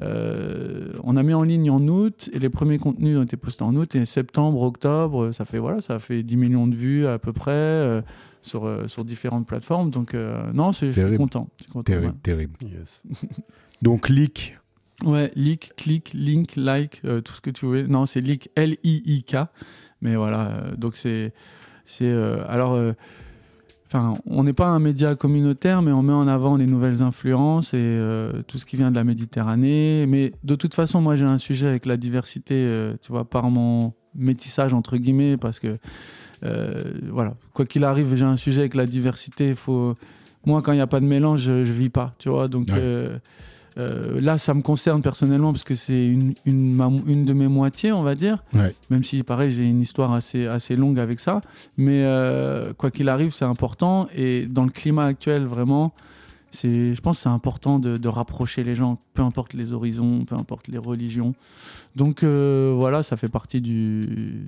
euh, on a mis en ligne en août et les premiers contenus ont été postés en août et septembre, octobre, ça fait voilà, ça fait 10 millions de vues à peu près euh, sur euh, sur différentes plateformes. Donc euh, non, c'est je suis Terrible. content. Terrible, terrible. Yes. <laughs> Donc Leak, Ouais, Ouais, leak, click, link, like, euh, tout ce que tu veux. Non, c'est leak, L-I-I-K. Mais voilà, euh, donc c'est c'est euh, alors. Enfin, on n'est pas un média communautaire, mais on met en avant les nouvelles influences et euh, tout ce qui vient de la Méditerranée. Mais de toute façon, moi, j'ai un sujet avec la diversité, euh, tu vois, par mon métissage entre guillemets, parce que euh, voilà, quoi qu'il arrive, j'ai un sujet avec la diversité. Il faut, moi, quand il n'y a pas de mélange, je, je vis pas, tu vois. Donc Ouais. Euh, là, ça me concerne personnellement parce que c'est une, une, de mes moitiés, on va dire. Ouais. Même si, pareil, j'ai une histoire assez, assez longue avec ça. Mais euh, quoi qu'il arrive, c'est important. Et dans le climat actuel, vraiment, je pense que c'est important de, de rapprocher les gens, peu importe les horizons, peu importe les religions. Donc euh, voilà, ça fait partie du,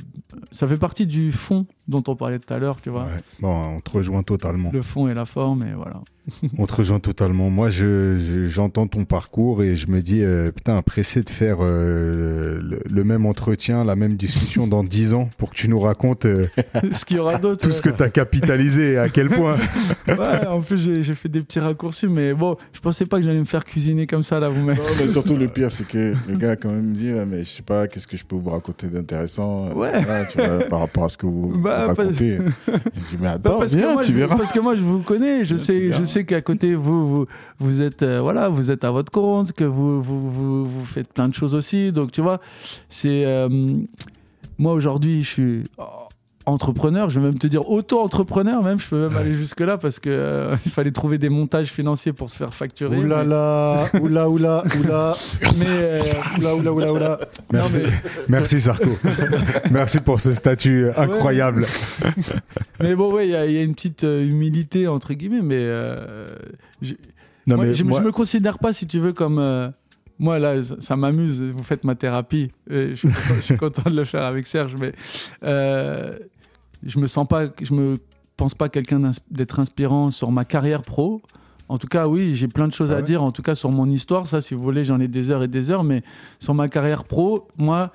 ça fait partie du fond dont on parlait tout à l'heure, tu vois. ouais. bon, on te rejoint totalement. Le fond et la forme, et voilà. <laughs> On te rejoint totalement. Moi, je, je- j'entends ton parcours et je me dis, euh, putain, pressé de faire euh, le, le même entretien, la même discussion dans <laughs> 10 ans pour que tu nous racontes euh, Ce qu'il y aura d'autre. tout ce que tu as capitalisé et à quel point. <laughs> Ouais, en plus, j'ai fait des petits raccourcis, mais bon, je pensais pas que j'allais me faire cuisiner comme ça, là, vous-même. Non, mais surtout le pire, c'est que le gars a quand même dit, mais je sais pas, qu'est-ce que je peux vous raconter d'intéressant Ouais. Voilà, tu vois, par rapport à ce que vous, Bah, vous pas- racontez. J'ai dit, mais Bah, attends, parce, que viens, moi, tu je, verras. parce que moi, je vous connais, je sais, je sais qu'à côté, vous, vous, vous êtes, euh, voilà, vous êtes à votre compte, que vous, vous, vous, vous faites plein de choses aussi. Donc, tu vois, c'est. euh, moi aujourd'hui, je suis entrepreneur, je vais même te dire auto-entrepreneur même, je peux même aller jusque là parce que euh, il fallait trouver des montages financiers pour se faire facturer. Oula mais- là, oula oula oula, mais, euh, oula oula oula oula. Merci, Non, mais- merci Sarko. merci pour ce statut incroyable. mais bon, ouais, il y, a- il y a une petite euh, humilité entre guillemets, mais, euh, je, Non, moi, mais je, moi- je me considère pas, si tu veux, comme euh, moi là, ça, ça m'amuse. Vous faites ma thérapie. Et je, suis content, je suis content de le faire avec Serge, mais euh, je me sens pas, je me pense pas quelqu'un d'être inspirant sur ma carrière pro. En tout cas, oui, j'ai plein de choses Ah à ouais dire. En tout cas, sur mon histoire, ça, si vous voulez, j'en ai des heures et des heures. Mais sur ma carrière pro, moi,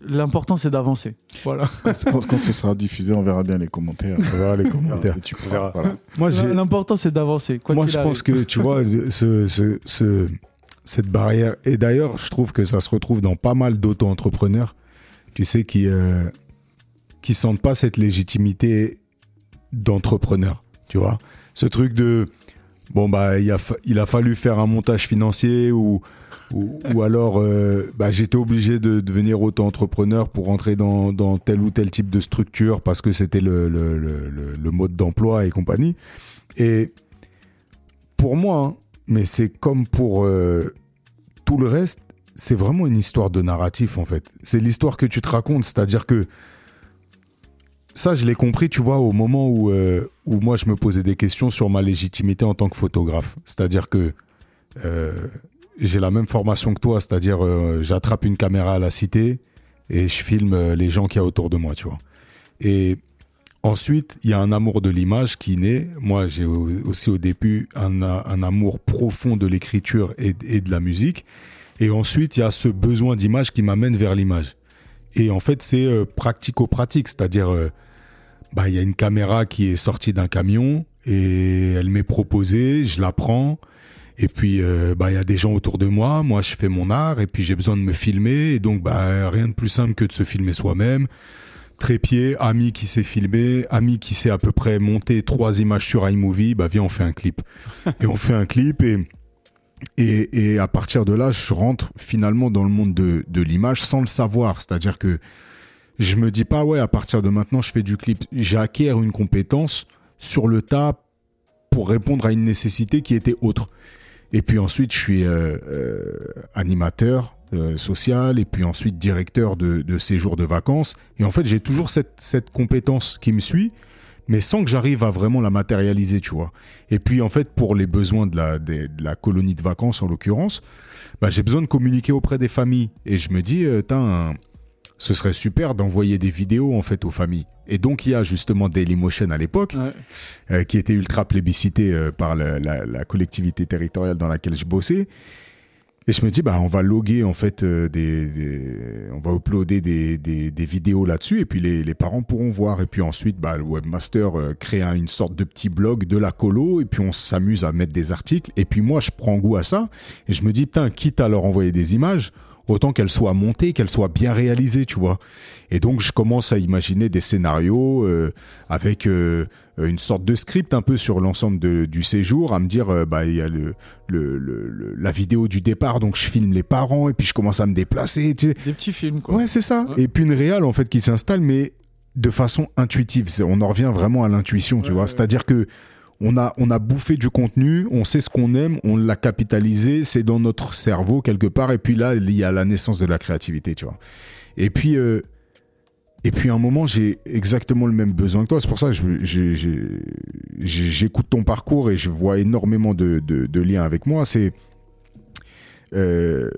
l'important c'est d'avancer. Voilà. <laughs> Quand, quand ce sera diffusé, on verra bien les commentaires. Voilà les commentaires. Et tu On verra. pourras, voilà. Moi, L'important c'est d'avancer. Moi, je arrive. pense que, tu vois, <laughs> ce, ce- ce- cette barrière, et d'ailleurs, je trouve que ça se retrouve dans pas mal d'auto-entrepreneurs, tu sais, qui euh, qui sentent pas cette légitimité d'entrepreneur, tu vois. Ce truc de, bon, bah, il a, il a fallu faire un montage financier ou, ou, ou alors, euh, bah, j'étais obligé de devenir auto-entrepreneur pour rentrer dans, dans tel ou tel type de structure parce que c'était le, le, le, le- le mode d'emploi et compagnie. Et pour moi, hein, mais c'est comme pour euh, tout le reste, c'est vraiment une histoire de narratif en fait. C'est l'histoire que tu te racontes, c'est-à-dire que ça, je l'ai compris, tu vois, au moment où, euh, où moi je me posais des questions sur ma légitimité en tant que photographe. C'est-à-dire que euh, j'ai la même formation que toi, c'est-à-dire euh, j'attrape une caméra à la cité et je filme euh, les gens qu'il y a autour de moi, tu vois. Et Ensuite, il y a un amour de l'image qui naît. Moi, j'ai au- aussi au début un, un amour profond de l'écriture et de la musique. Et ensuite, il y a ce besoin d'image qui m'amène vers l'image. Et en fait, c'est euh, pratico-pratique, c'est-à-dire, euh, bah, il y a une caméra qui est sortie d'un camion et elle m'est proposée, je la prends. Et puis, euh, bah, il y a des gens autour de moi. Moi, je fais mon art et puis j'ai besoin de me filmer. Et donc, bah, rien de plus simple que de se filmer soi-même trépied, ami qui s'est filmé, ami qui sait à peu près monter trois images sur iMovie, bah viens on fait un clip. <laughs> et on fait un clip et, et, à partir de là, je rentre finalement dans le monde de, l'image sans le savoir. C'est-à-dire que je me dis pas, ouais, à partir de maintenant, je fais du clip. J'acquiers une compétence sur le tas pour répondre à une nécessité qui était autre. Et puis ensuite, je suis euh, euh, animateur euh, social et puis ensuite directeur de, de séjours de vacances. Et en fait, j'ai toujours cette compétence qui me suit, mais sans que j'arrive à vraiment la matérialiser, tu vois. Et puis en fait, pour les besoins de la, des- de la colonie de vacances, en l'occurrence, bah, j'ai besoin de communiquer auprès des familles. Et je me dis, euh, ce serait super d'envoyer des vidéos en fait aux familles. Et donc il y a justement Dailymotion à l'époque, Ouais. euh, qui était ultra plébiscité euh, par la, la- la collectivité territoriale dans laquelle je bossais. Et je me dis, bah, on va loguer en fait euh, des, des- on va uploader des, des, des vidéos là-dessus et puis les, les parents pourront voir. Et puis ensuite, bah, le webmaster euh, crée un- une sorte de petit blog de la colo et puis on s'amuse à mettre des articles. Et puis moi, je prends goût à ça et je me dis, putain, quitte à leur envoyer des images, autant qu'elles soient montées, qu'elles soient bien réalisées, tu vois. Et donc, je commence à imaginer des scénarios euh, avec euh, une sorte de script un peu sur l'ensemble du séjour, à me dire, euh, bah, il y a le, le, le- la vidéo du départ, donc je filme les parents et puis je commence à me déplacer. Tu sais. Des petits films, quoi. Ouais, c'est ça. Ouais. Et puis une réale, en fait, qui s'installe, mais de façon intuitive. On en revient vraiment à l'intuition, tu Ouais, vois. ouais. C'est-à-dire que on a, on a bouffé du contenu, on sait ce qu'on aime, on l'a capitalisé, c'est dans notre cerveau quelque part, et puis là, il y a la naissance de la créativité, tu vois. Et puis, euh, et puis à un moment, j'ai exactement le même besoin que toi. C'est pour ça que j'écoute ton parcours et je vois énormément de liens avec moi. C'est euh,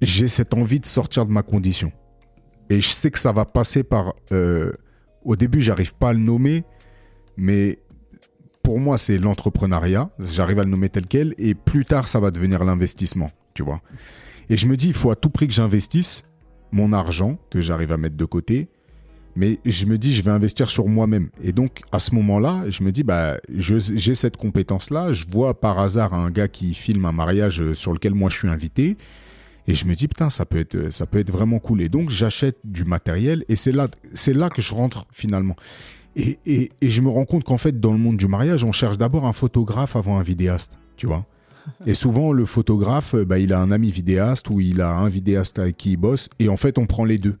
j'ai cette envie de sortir de ma condition. Et je sais que ça va passer par. euh, au début, j'arrive pas à le nommer, mais pour moi, c'est l'entrepreneuriat. J'arrive à le nommer tel quel, et plus tard, ça va devenir l'investissement, tu vois. Et je me dis, il faut à tout prix que j'investisse mon argent que j'arrive à mettre de côté. Mais je me dis, je vais investir sur moi-même. Et donc, à ce moment-là, je me dis, bah, j'ai cette compétence-là. Je vois par hasard un gars qui filme un mariage euh, sur lequel moi je suis invité. Et je me dis, putain, ça peut être, ça peut être vraiment cool. Et donc, j'achète du matériel. Et c'est là, là que je rentre finalement. Et, et, et je me rends compte qu'en fait, dans le monde du mariage, on cherche d'abord un photographe avant un vidéaste. Tu vois Et souvent, le photographe, euh, bah, il a un ami vidéaste ou il a un vidéaste avec qui il bosse. Et en fait, on prend les deux.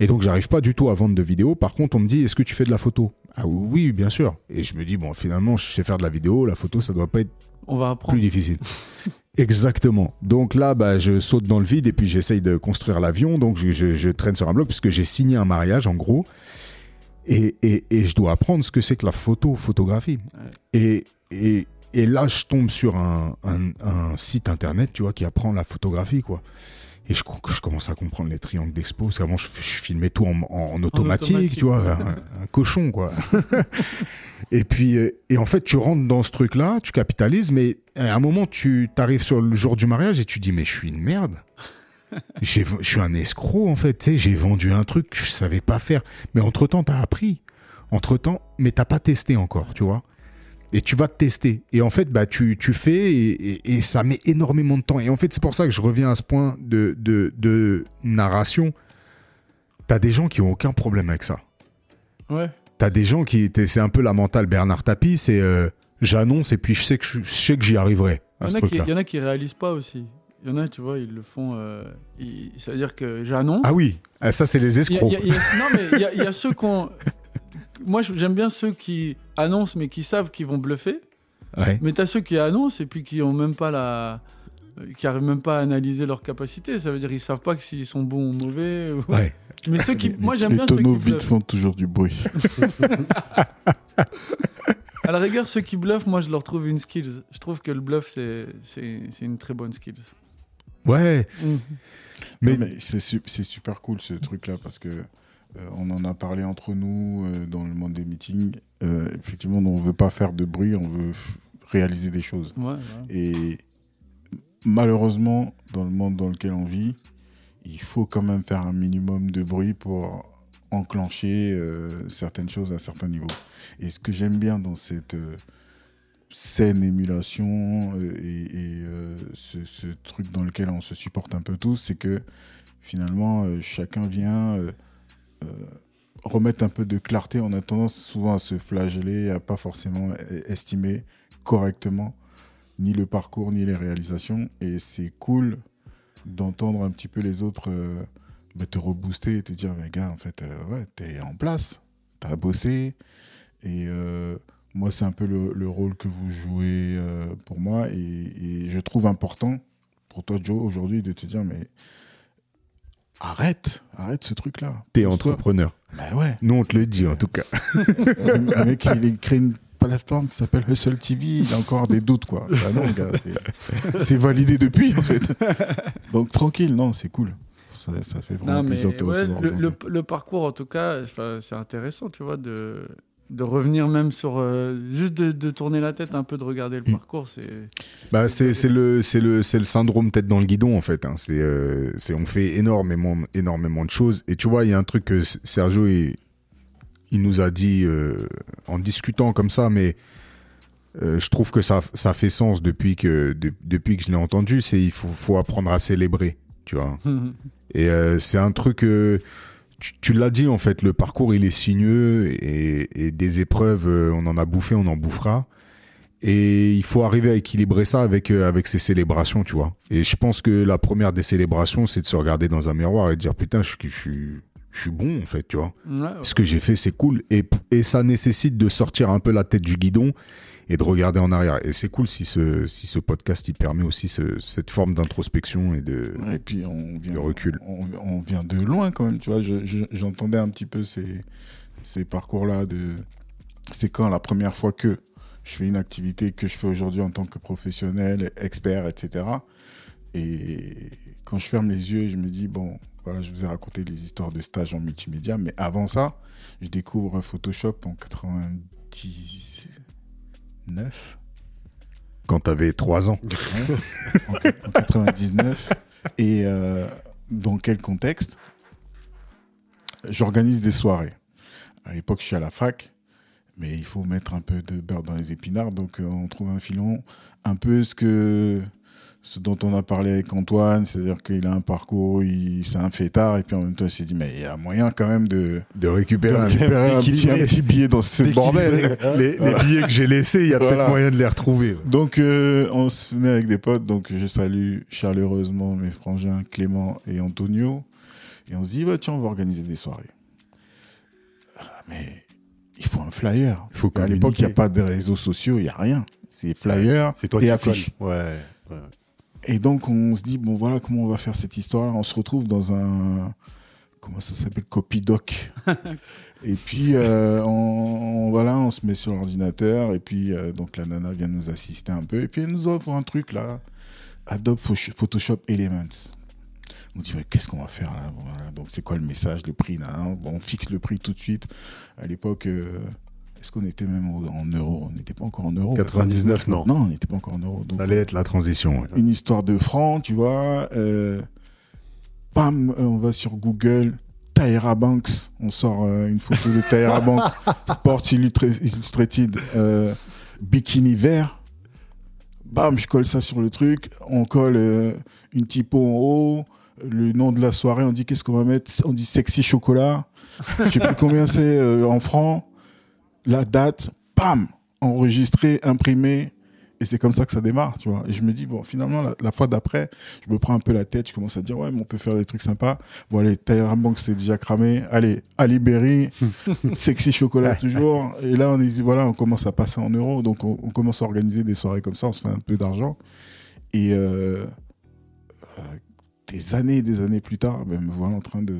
Et donc, j'arrive pas du tout à vendre de vidéos. Par contre, on me dit, est-ce que tu fais de la photo? Ah oui, bien sûr. Et je me dis, bon, finalement, je sais faire de la vidéo. La photo, ça doit pas être On va plus difficile. <laughs> Exactement. Donc là, bah, je saute dans le vide et puis j'essaye de construire l'avion. Donc je, je- je traîne sur un bloc puisque j'ai signé un mariage en gros. Et, et- et je dois apprendre ce que c'est que la photo, photographie. Et, et, et là, je tombe sur un, un- un site internet, tu vois, qui apprend la photographie, quoi. Et je, je commence à comprendre les triangles d'expo. Parce qu'avant, je, je filmais tout en, en- en automatique, automatique. tu vois, un, un cochon, quoi. <laughs> Et puis, euh, et en fait, tu rentres dans ce truc-là, tu capitalises, mais à un moment, tu arrives sur le jour du mariage et tu dis, mais je suis une merde. <laughs> Je suis un escroc, en fait. Tu sais, j'ai vendu un truc que je savais pas faire. Mais entre-temps, t'as appris. Entre-temps, mais t'as pas testé encore, tu vois. Et tu vas te tester. Et en fait, bah, tu, tu fais et, et- et ça met énormément de temps. Et en fait, c'est pour ça que je reviens à ce point de, de, de narration. T'as des gens qui ont aucun problème avec ça. Ouais. T'as des gens qui, c'est un peu la mentale Bernard Tapie, c'est euh, j'annonce et puis je sais que je, je sais que j'y arriverai Il y, en a qui, truc-là. il y en a qui réalisent pas aussi. Il y en a, tu vois, ils le font. euh, ils- C'est-à-dire que j'annonce. Ah oui, ah, ça c'est les escrocs. y a- il y a- non, mais il y a, il y a ceux qui ont. <laughs> Moi, j'aime bien ceux qui annoncent, mais qui savent qu'ils vont bluffer. Ouais. Mais t'as ceux qui annoncent et puis qui ont même pas la. qui arrivent même pas à analyser leurs capacités. Ça veut dire qu'ils savent pas que s'ils sont bons ou mauvais. ou- Ouais. Mais ceux qui. Les- Moi, j'aime bien ceux qui tonneaux vides bluffent. font toujours du bruit. <laughs> À la rigueur, ceux qui bluffent, moi, je leur trouve une skills. Je trouve que le bluff, c'est c'est c'est une très bonne skills. Ouais, Mhm. mais, mais c'est su- c'est super cool ce truc-là parce que euh, on en a parlé entre nous euh, dans le monde des meetings. Euh, effectivement, on veut pas faire de bruit, on veut réaliser des choses. Ouais, ouais. Et malheureusement, dans le monde dans lequel on vit, il faut quand même faire un minimum de bruit pour enclencher euh, certaines choses à certains niveaux. Et ce que j'aime bien dans cette euh, saine émulation euh, et, et, euh, ce, ce truc dans lequel on se supporte un peu tous, c'est que finalement, euh, chacun vient euh, euh, remettre un peu de clarté. On a tendance souvent à se flageller, à pas forcément e- estimer correctement ni le parcours, ni les réalisations. Et c'est cool d'entendre un petit peu les autres euh, bah, te rebooster et te dire, mais gars, en fait, euh, ouais, t'es en place, t'as bossé. Et euh, moi, c'est un peu le, le rôle que vous jouez euh, pour moi. Et je trouve important pour toi, Joe, aujourd'hui, de te dire, mais arrête, arrête ce truc-là. t'es entrepreneur. Mais ouais. Nous on te le dit en tout cas. <laughs> Le mec, il a créé une plateforme qui s'appelle Hustle TV. Il a encore des doutes, quoi. Bah non, gars, c'est- validé depuis, en fait. Donc, tranquille, non, c'est cool. Ça, ça fait vraiment Non, mais plaisir de te ouais, recevoir le, le, parcours, en tout cas, c'est intéressant, tu vois, de, de revenir même sur. euh, juste de, de tourner la tête un peu, de regarder le Mm. parcours. C'est. Bah c'est c'est le c'est le c'est le syndrome tête dans le guidon en fait. hein. C'est euh, c'est on fait énormément énormément de choses et tu vois il y a un truc que Sergio il, il nous a dit euh, en discutant comme ça mais je trouve que ça ça fait sens depuis que de- depuis que je l'ai entendu c'est il faut faut apprendre à célébrer tu vois. <laughs> Et c'est un truc. Tu tu l'as dit en fait, le parcours il est sinueux et, et des épreuves, euh, on en a bouffé, on en bouffera. Et il faut arriver à équilibrer ça avec euh, avec ces célébrations, tu vois. Et je pense que la première des célébrations, c'est de se regarder dans un miroir et de dire putain, je, suis- je suis je suis bon en fait, tu vois. Ouais, ouais. Ce que j'ai fait, c'est cool. Et, et ça nécessite de sortir un peu la tête du guidon et de regarder en arrière. Et c'est cool si ce, si ce podcast il permet aussi ce- cette forme d'introspection et de. Et puis, on vient, Le recul. On, on vient de loin, quand même. Tu vois, Je- je- j'entendais un petit peu ces, ces parcours-là de. C'est quand la première fois que je fais une activité que je fais aujourd'hui en tant que professionnel, expert, etc. Et quand je ferme les yeux, je me dis, bon, voilà, je vous ai raconté les histoires de stage en multimédia, mais avant ça, je découvre Photoshop en 99. Quand t'avais 3 ans. Ouais, en, en 99. Et euh, dans quel contexte J'organise des soirées. À l'époque, je suis à la fac, mais il faut mettre un peu de beurre dans les épinards. Donc, euh, on trouve un filon, un peu ce que ce dont on a parlé avec Antoine, c'est-à-dire qu'il a un parcours, il, c'est un fêtard, et puis en même temps, il s'est dit, mais il y a moyen quand même de, De récupérer, un- récupérer un, petit, d'équilibrer- un petit billet dans ce bordel. Les, les billets que j'ai laissés, il y a Voilà. peut-être moyen de les retrouver. Donc, euh, on se met avec des potes. Donc, je salue chaleureusement mes frangins Clément et Antonio. Et on se dit, bah, tiens, on va organiser des soirées. Ah, Mais il faut un flyer. Il faut à l'époque, il n'y a pas de réseaux sociaux, il n'y a rien. C'est flyer C'est toi et affiche. ouais. Et donc, on se dit, bon, voilà comment on va faire cette histoire. On se retrouve dans un. Comment ça s'appelle Copydoc. <laughs> et puis, euh, on, on- voilà, on se met sur l'ordinateur. Et puis, euh, donc, la nana vient nous assister un peu. Et puis, elle nous offre un truc là Adobe Pho- Photoshop Elements. On dit, mais qu'est-ce qu'on va faire là? Voilà. Donc, c'est quoi le message, le prix là, hein? Bon, On fixe le prix tout de suite. À l'époque, euh, est-ce qu'on était même en euros On n'était pas encore en euros. 99, non. Non, on n'était pas encore en euros. Donc, Ça allait être la transition. ouais. une histoire de francs, tu vois. Euh, bam, euh, on va sur Google, Tyra Banks, on sort euh, une photo de Tyra <laughs> Banks, Sports Illustra- Illustrated, euh, bikini vert. Bam, je colle ça sur le truc, on colle euh, une typo en haut, le nom de la soirée, on dit qu'est-ce qu'on va mettre, on dit sexy chocolat, je sais plus combien c'est euh, en francs, la date, bam, enregistré, imprimé, et c'est comme ça que ça démarre, tu vois. Et je me dis, bon, finalement, la, la fois d'après, je me prends un peu la tête, je commence à dire, ouais, mais on peut faire des trucs sympas. Bon, allez, Tyra Banks, c'est déjà cramé. Allez, Ali Berry, <laughs> Sexy Chocolat toujours. Et là, on est, voilà, on commence à passer en euros. Donc, on, on commence à organiser des soirées comme ça, on se fait un peu d'argent. Et euh, euh, des années et des années plus tard, ben, me voilà en train de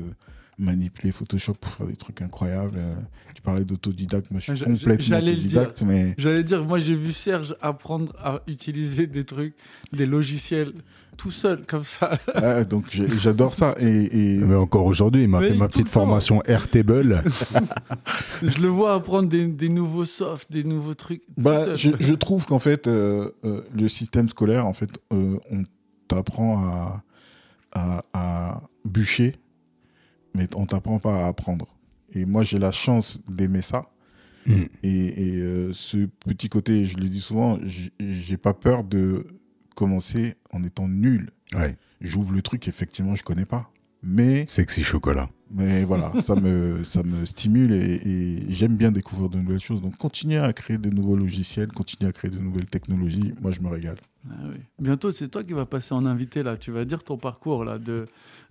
manipuler Photoshop pour faire des trucs incroyables. Euh, tu parlais d'autodidacte, moi je suis J'a- complètement dire. autodidacte, mais J'allais dire, moi j'ai vu Serge apprendre à utiliser des trucs, des logiciels, tout seul, comme ça. Ouais, <laughs> donc j'adore ça. Et, et- Mais encore aujourd'hui, il m'a fait ma petite formation Airtable. <laughs> Je le vois apprendre des, des nouveaux softs, des nouveaux trucs. tout bah, seul. je, je trouve qu'en fait, euh, euh, le système scolaire, en fait, euh, on t'apprend à, à, à bûcher, mais on t'apprend pas à apprendre. Et moi, j'ai la chance d'aimer ça. Mm. Et, et, euh, ce petit côté, je le dis souvent, j'ai pas peur de commencer en étant nul. Ouais, J'ouvre le truc, effectivement, je connais pas. Mais sexy chocolat. Mais voilà, ça me, <laughs> ça me stimule et, et j'aime bien découvrir de nouvelles choses. Donc, continuer à créer de nouveaux logiciels, continuer à créer de nouvelles technologies, moi, je me régale. Ah oui. Bientôt, c'est toi qui vas passer en invité là. Tu vas dire ton parcours là de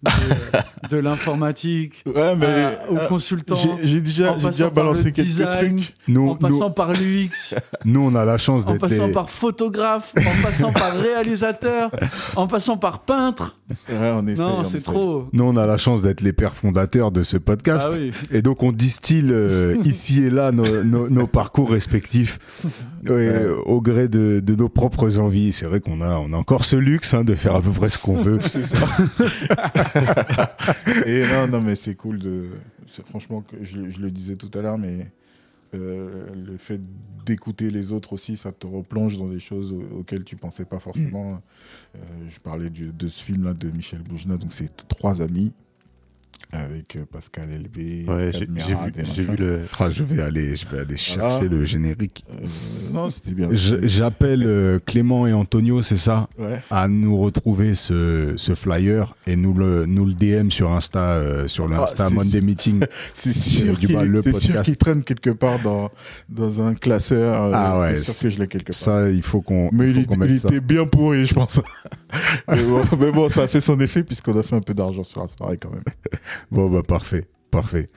de, de l'informatique <laughs> Ouais, à- au consultant, j'ai j'ai déjà, en j'ai passant déjà par balancé le quelques design, trucs. Nous, en passant nous, par l'UX, <laughs> nous, on a la chance en d'être passant les... par photographe, en passant par réalisateur, <laughs> en passant par peintre. Ouais, on essaye, non, on c'est trop. Nous, on a la chance d'être les pères fondateurs de ce podcast. Ah oui. Et donc, on distille euh, ici et là nos, nos- nos parcours respectifs ouais, au gré de, de nos propres envies. C'est vrai qu'on a, on a encore ce luxe hein, de faire à peu près ce qu'on veut. <laughs> Et non, non, mais c'est cool de. Franchement, je, le disais tout à l'heure, mais euh, le fait d'écouter les autres aussi, ça te replonge dans des choses au- auxquelles tu pensais pas forcément. Euh, je parlais de ce film-là de Michel Boujna, donc c'est trois amis avec euh, Pascal Elbé, Ouais, j'ai vu, le. Ah, je vais aller, je vais aller chercher Voilà. le générique. Euh, non, c'était bien. J'appelle euh, Clément et Antonio, c'est ça, Ouais. à nous retrouver ce, ce flyer et nous le, nous le DM sur Insta, euh, sur l'Insta Ah, c'est Monday Meeting. <laughs> C'est sûr qu'il qu'il traîne quelque part dans, dans un classeur. euh, Ah ouais, C'est sûr que je l'ai quelque part. Ça, il faut qu'on Mais il, mette il était bien pourri, je pense. <laughs> mais, bon, mais bon, ça a fait son effet puisqu'on a fait un peu d'argent sur la soirée quand même. <laughs> Bon, bah, parfait. Parfait.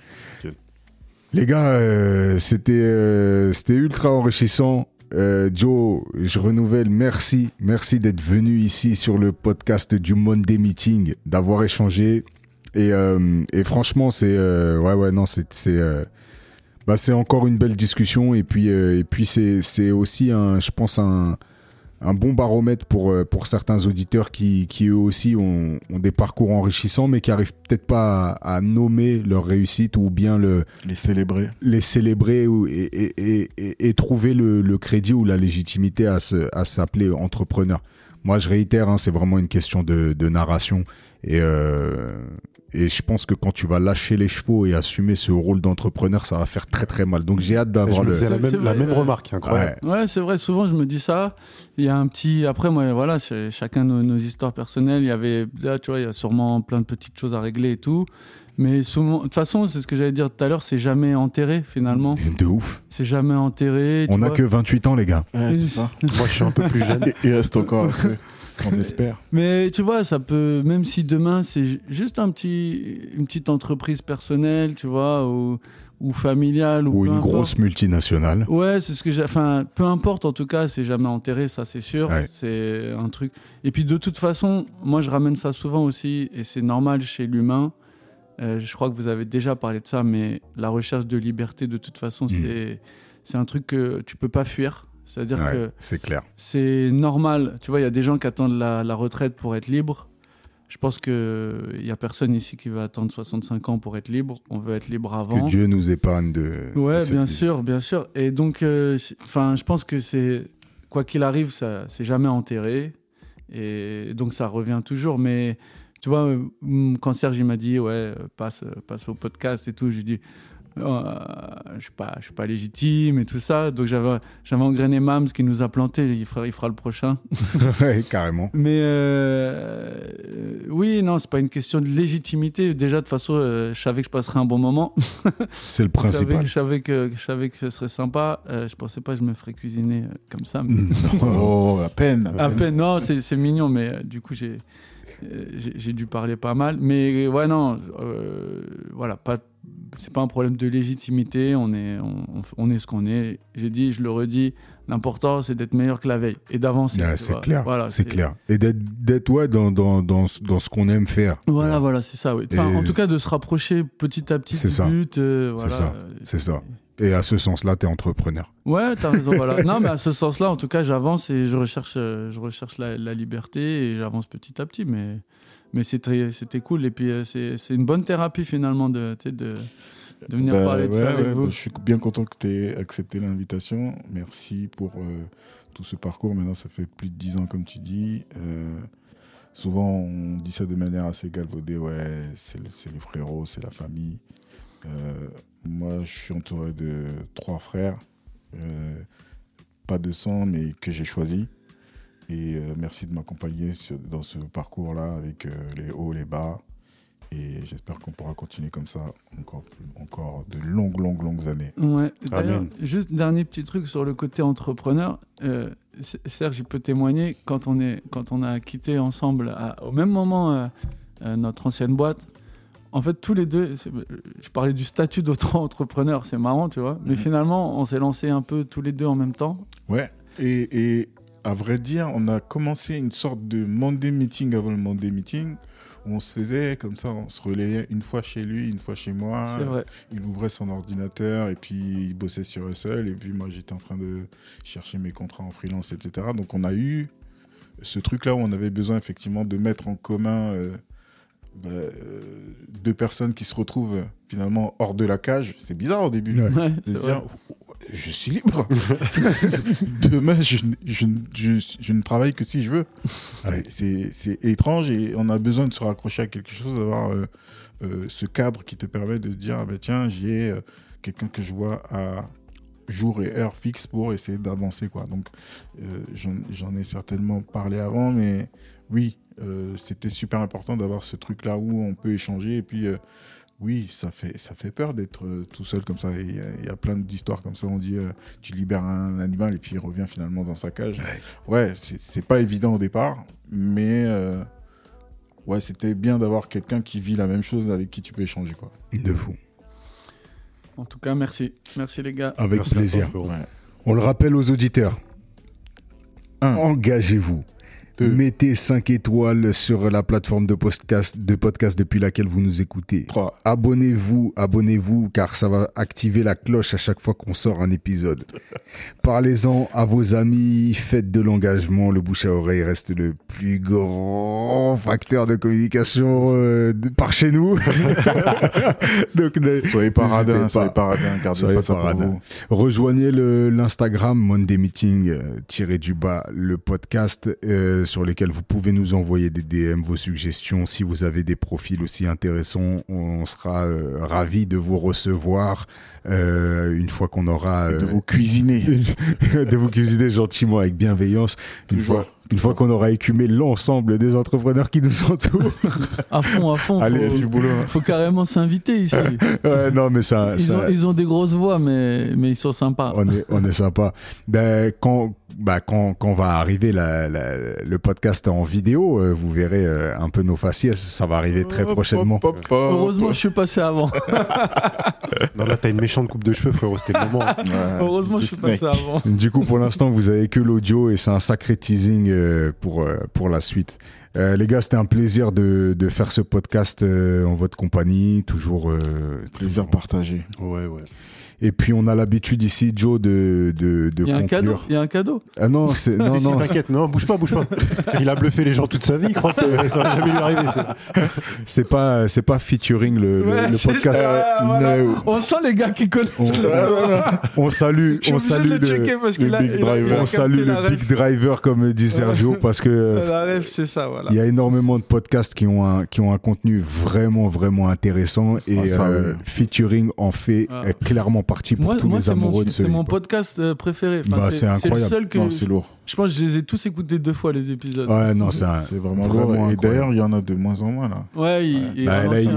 Les gars, euh, c'était euh, c'était ultra enrichissant. Euh, Joe, je renouvelle, merci. Merci d'être venu ici sur le podcast du Monday Meeting, d'avoir échangé. Et, euh, et franchement, c'est. euh, ouais, ouais, non, c'est. c'est, euh, bah, c'est encore une belle discussion. Et puis, euh, et puis c'est c'est aussi, un, je pense, un, un bon baromètre pour, euh, pour certains auditeurs qui, qui eux aussi ont, ont des parcours enrichissants, mais qui arrivent peut-être pas à, à nommer leur réussite ou bien le, Les célébrer. les célébrer ou, et, et- et, et trouver le, le crédit ou la légitimité à, se, à s'appeler entrepreneur. Moi, je réitère, hein, c'est vraiment une question de, de narration. Et, euh, et je pense que quand tu vas lâcher les chevaux et assumer ce rôle d'entrepreneur, ça va faire très très mal. Donc j'ai hâte d'avoir le. la C'est- même, la vrai, même ouais. remarque, incroyable. Ouais. Ouais, c'est vrai. Souvent, je me dis ça. Il y a un petit. Après, moi, voilà, c'est chacun nos, nos histoires personnelles. Il y avait là, tu vois, il y a sûrement plein de petites choses à régler et tout. Mais souvent, de toute façon, c'est ce que j'allais dire tout à l'heure. C'est jamais enterré finalement. De ouf. C'est jamais enterré. tu On n'a que 28 ans, les gars. Ouais, c'est ça. Moi, je suis un peu plus jeune. Et- <laughs> Il reste encore. On espère. <laughs> Mais tu vois, ça peut, même si demain c'est juste un petit, une petite entreprise personnelle, tu vois, ou, ou familiale, ou, une importe. grosse multinationale. Ouais, c'est ce que j'ai. Enfin, peu importe, en tout cas, c'est jamais enterré, ça c'est sûr. Ouais. C'est un truc. Et puis de toute façon, moi je ramène ça souvent aussi, et c'est normal chez l'humain. Euh, je crois que vous avez déjà parlé de ça, mais la recherche de liberté, de toute façon, Mm. c'est c'est un truc que tu peux pas fuir. C'est-à-dire Ouais, que c'est clair. c'est normal. Tu vois, il y a des gens qui attendent la, la retraite pour être libre. Je pense qu'il n'y a personne ici qui veut attendre 65 ans pour être libre. On veut être libre avant. Que Dieu nous épargne de. Ouais, de bien vie. sûr, bien sûr. Et donc, euh, enfin, je pense que c'est quoi qu'il arrive, ça, c'est jamais enterré, et donc ça revient toujours. Mais tu vois, quand Serge il m'a dit ouais, passe, passe au podcast et tout, je lui dis. Euh, je suis pas, je suis pas légitime et tout ça. Donc j'avais, j'avais engrainé Mams qui nous a planté. Il fera, il fera le prochain. <laughs> ouais, carrément. Mais euh, euh, oui, non, c'est pas une question de légitimité. Déjà, de toute façon, je savais que je passerais un bon moment. <laughs> C'est le principal. je savais que, je savais que ce serait sympa. Je pensais pas que je me ferais cuisiner comme ça. mais- Non. <laughs> Oh, à peine. À peine, non, c'est mignon, mais du coup, j'ai j'ai j'ai dû parler pas mal. Mais ouais, non, euh, voilà, pas, c'est pas un problème de légitimité. On est, on, est ce qu'on est. J'ai dit, je le redis, l'important, c'est d'être meilleur que la veille et d'avancer. Tu c'est clair. Voilà, c'est clair. Et d'être, d'être ouais, dans, dans, dans, ce- dans ce qu'on aime faire. Voilà, voilà, c'est ça, oui. Enfin, en tout cas, de se rapprocher petit à petit du ça. but. euh, C'est ça. euh, C'est ça. Et à ce sens-là, t'es entrepreneur. Ouais, t'as raison. voilà. <laughs> Non, mais à ce sens-là, en tout cas, j'avance et je recherche, euh, je recherche la, la liberté et j'avance petit à petit. Mais, mais c'était cool. Et puis, euh, c'est c'est une bonne thérapie finalement de, tu de, de venir Bah, parler de ouais, ça avec ouais, vous. bah, je suis bien content que tu aies accepté l'invitation. Merci pour euh, tout ce parcours. Maintenant, ça fait plus de 10 ans, comme tu dis. Euh, souvent, on dit ça de manière assez galvaudée. Ouais, c'est le, c'est le frérot, c'est la famille. Euh, moi, je suis entouré de trois frères. Euh, pas de sang, mais que j'ai choisi. Et euh, merci de m'accompagner dans ce parcours-là avec euh, les hauts, les bas. Et j'espère qu'on pourra continuer comme ça encore, encore de longues, longues, longues années. Ouais. Amen. juste dernier petit truc sur le côté entrepreneur. Euh, Serge, il peut témoigner quand on est, quand on a quitté ensemble à- au même moment euh, euh, notre ancienne boîte. En fait, tous les deux, c'est- je parlais du statut d'auto-entrepreneur, c'est marrant, tu vois. Mais Mhm. finalement, on s'est lancé un peu tous les deux en même temps. Ouais. Et, et à vrai dire, on a commencé une sorte de Monday meeting avant le Monday meeting. Où on se faisait comme ça, on se relayait une fois chez lui, une fois chez moi. C'est vrai. Il ouvrait son ordinateur et puis il bossait sur Hustle. Et puis moi, j'étais en train de chercher mes contrats en freelance, etc. Donc on a eu ce truc-là où on avait besoin effectivement de mettre en commun euh, bah, euh, deux personnes qui se retrouvent euh, finalement hors de la cage. C'est bizarre au début. Ouais. De dire, je suis libre. <laughs> Demain, je, je- je- je ne travaille que si je veux. C'est- Ouais. C'est étrange et on a besoin de se raccrocher à quelque chose, d'avoir euh, euh, ce cadre qui te permet de dire, ah ben tiens, j'ai euh, quelqu'un que je vois à jour et heure fixe pour essayer d'avancer. quoi. Donc, euh, j'en ai certainement parlé avant, mais oui, euh, c'était super important d'avoir ce truc-là où on peut échanger et puis... euh, oui, ça fait, ça fait peur d'être euh, tout seul comme ça. Il y, a- il y a plein d'histoires comme ça. On dit, euh, tu libères un animal et puis il revient finalement dans sa cage. Ouais, c'est c'est pas évident au départ, mais euh, ouais, c'était bien d'avoir quelqu'un qui vit la même chose avec qui tu peux échanger. Quoi. De fou. En tout cas, merci. Merci les gars. Avec Merci à toi, plaisir. Ouais. On le rappelle aux auditeurs. Engagez-vous. Mettez 5 étoiles sur la plateforme de podcast, de podcast depuis laquelle vous nous écoutez. 3. Abonnez-vous, abonnez-vous, car ça va activer la cloche à chaque fois qu'on sort un épisode. <laughs> Parlez-en à vos amis, faites de l'engagement. Le bouche à oreille reste le plus grand facteur de communication euh, de- par chez nous. <laughs> Donc, ne- Soyez radin, pas. soyez pas radin, gardez Soyez pas ça pas pour vous. Rejoignez l'Instagram Monday Meeting euh, tiré du bas le podcast euh, sur lesquels vous pouvez nous envoyer des DM, vos suggestions. Si vous avez des profils aussi intéressants, on sera euh, ravis de vous recevoir euh, une fois qu'on aura de euh, vous cuisiner. <laughs> de vous cuisiner gentiment avec bienveillance. Une Toujours, fois, Une fois qu'on aura écumé l'ensemble des entrepreneurs qui nous entourent. <laughs> À fond, à fond. Allez, faut, du boulot. faut carrément s'inviter ici. <laughs> ouais, non, mais ça, Ils, ça- ont, ils ont des grosses voix, mais, mais ils sont sympas. on est, on est sympa. Ben, quand, bah, quand, quand va arriver la, la- le podcast en vidéo, euh, vous verrez euh, un peu nos faciès. Ça va arriver très prochainement. Heureusement, je suis passé avant. <laughs> Non, là, t'as une méchante coupe de cheveux, frérot, c'était le moment. Ouais, Heureusement, je suis passé avant. Du coup, pour l'instant, vous avez que l'audio et c'est un sacré teasing euh, pour, euh, pour la suite. Euh, les gars, c'était un plaisir de, de faire ce podcast euh, en votre compagnie, toujours. euh, Plaisir toujours- partagé. Ouais, ouais. Et puis, on a l'habitude ici, Joe, de, de, de Il y a un cadeau. Il y a un cadeau. Ah non, c'est non, <laughs> non. T'inquiète, non, bouge pas, bouge pas. <laughs> Il a bluffé les gens toute sa vie, il croit que ça va jamais lui arriver. <laughs> C'est pas, c'est pas featuring le, Ouais, podcast. ça, voilà. No. On sent les gars qui connaissent. On, on salue, on salue le a, Big il il Driver. on salue le big driver comme dit Sergio parce que La ref, c'est ça, voilà. il y a énormément de podcasts qui ont un qui ont un contenu vraiment vraiment intéressant et Ah, ça, euh, oui. featuring en fait Ah. euh, clairement partie pour Moi, tous moi les c'est mon, amoureux de ce c'est mon podcast euh, préféré. Enfin, Bah, c'est le incroyable. seul que c'est lourd. Je pense que je les ai tous écoutés deux fois les épisodes. Ouais non c'est un- C'est vraiment, vraiment lourd. Et d'ailleurs, il y en a de moins en moins là. Ouais, il, Bah, là, il,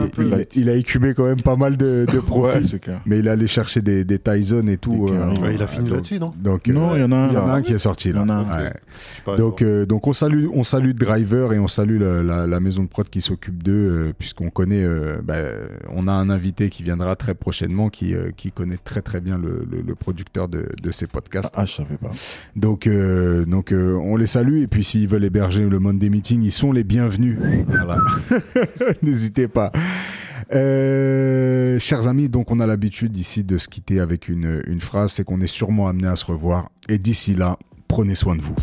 il- a écumé quand même pas mal de, de Ouais, profils c'est clair. mais il est allé chercher des, des Tyson et tout euh. Ouais, il a fini donc- là-dessus, non donc euh, Non, il y en a un, il y en a un qui est sorti Il y là en a un. Ouais. Je sais pas, Donc, euh, donc on salue, on salue Driver et on salue la, la- la maison de prod qui s'occupe d'eux, euh, puisqu'on connaît, euh, bah, on a un invité qui viendra très prochainement, qui, euh, qui connaît très très bien le, le- le producteur de, de ces podcasts. Ah, je savais pas. Donc, euh, donc euh, on les salue et puis s'ils veulent héberger le Monday Meeting, ils sont les bienvenus. Voilà. <laughs> N'hésitez pas. Euh, chers amis, donc on a l'habitude ici de se quitter avec une, une phrase, c'est qu'on est sûrement amené à se revoir. Et d'ici là, prenez soin de vous.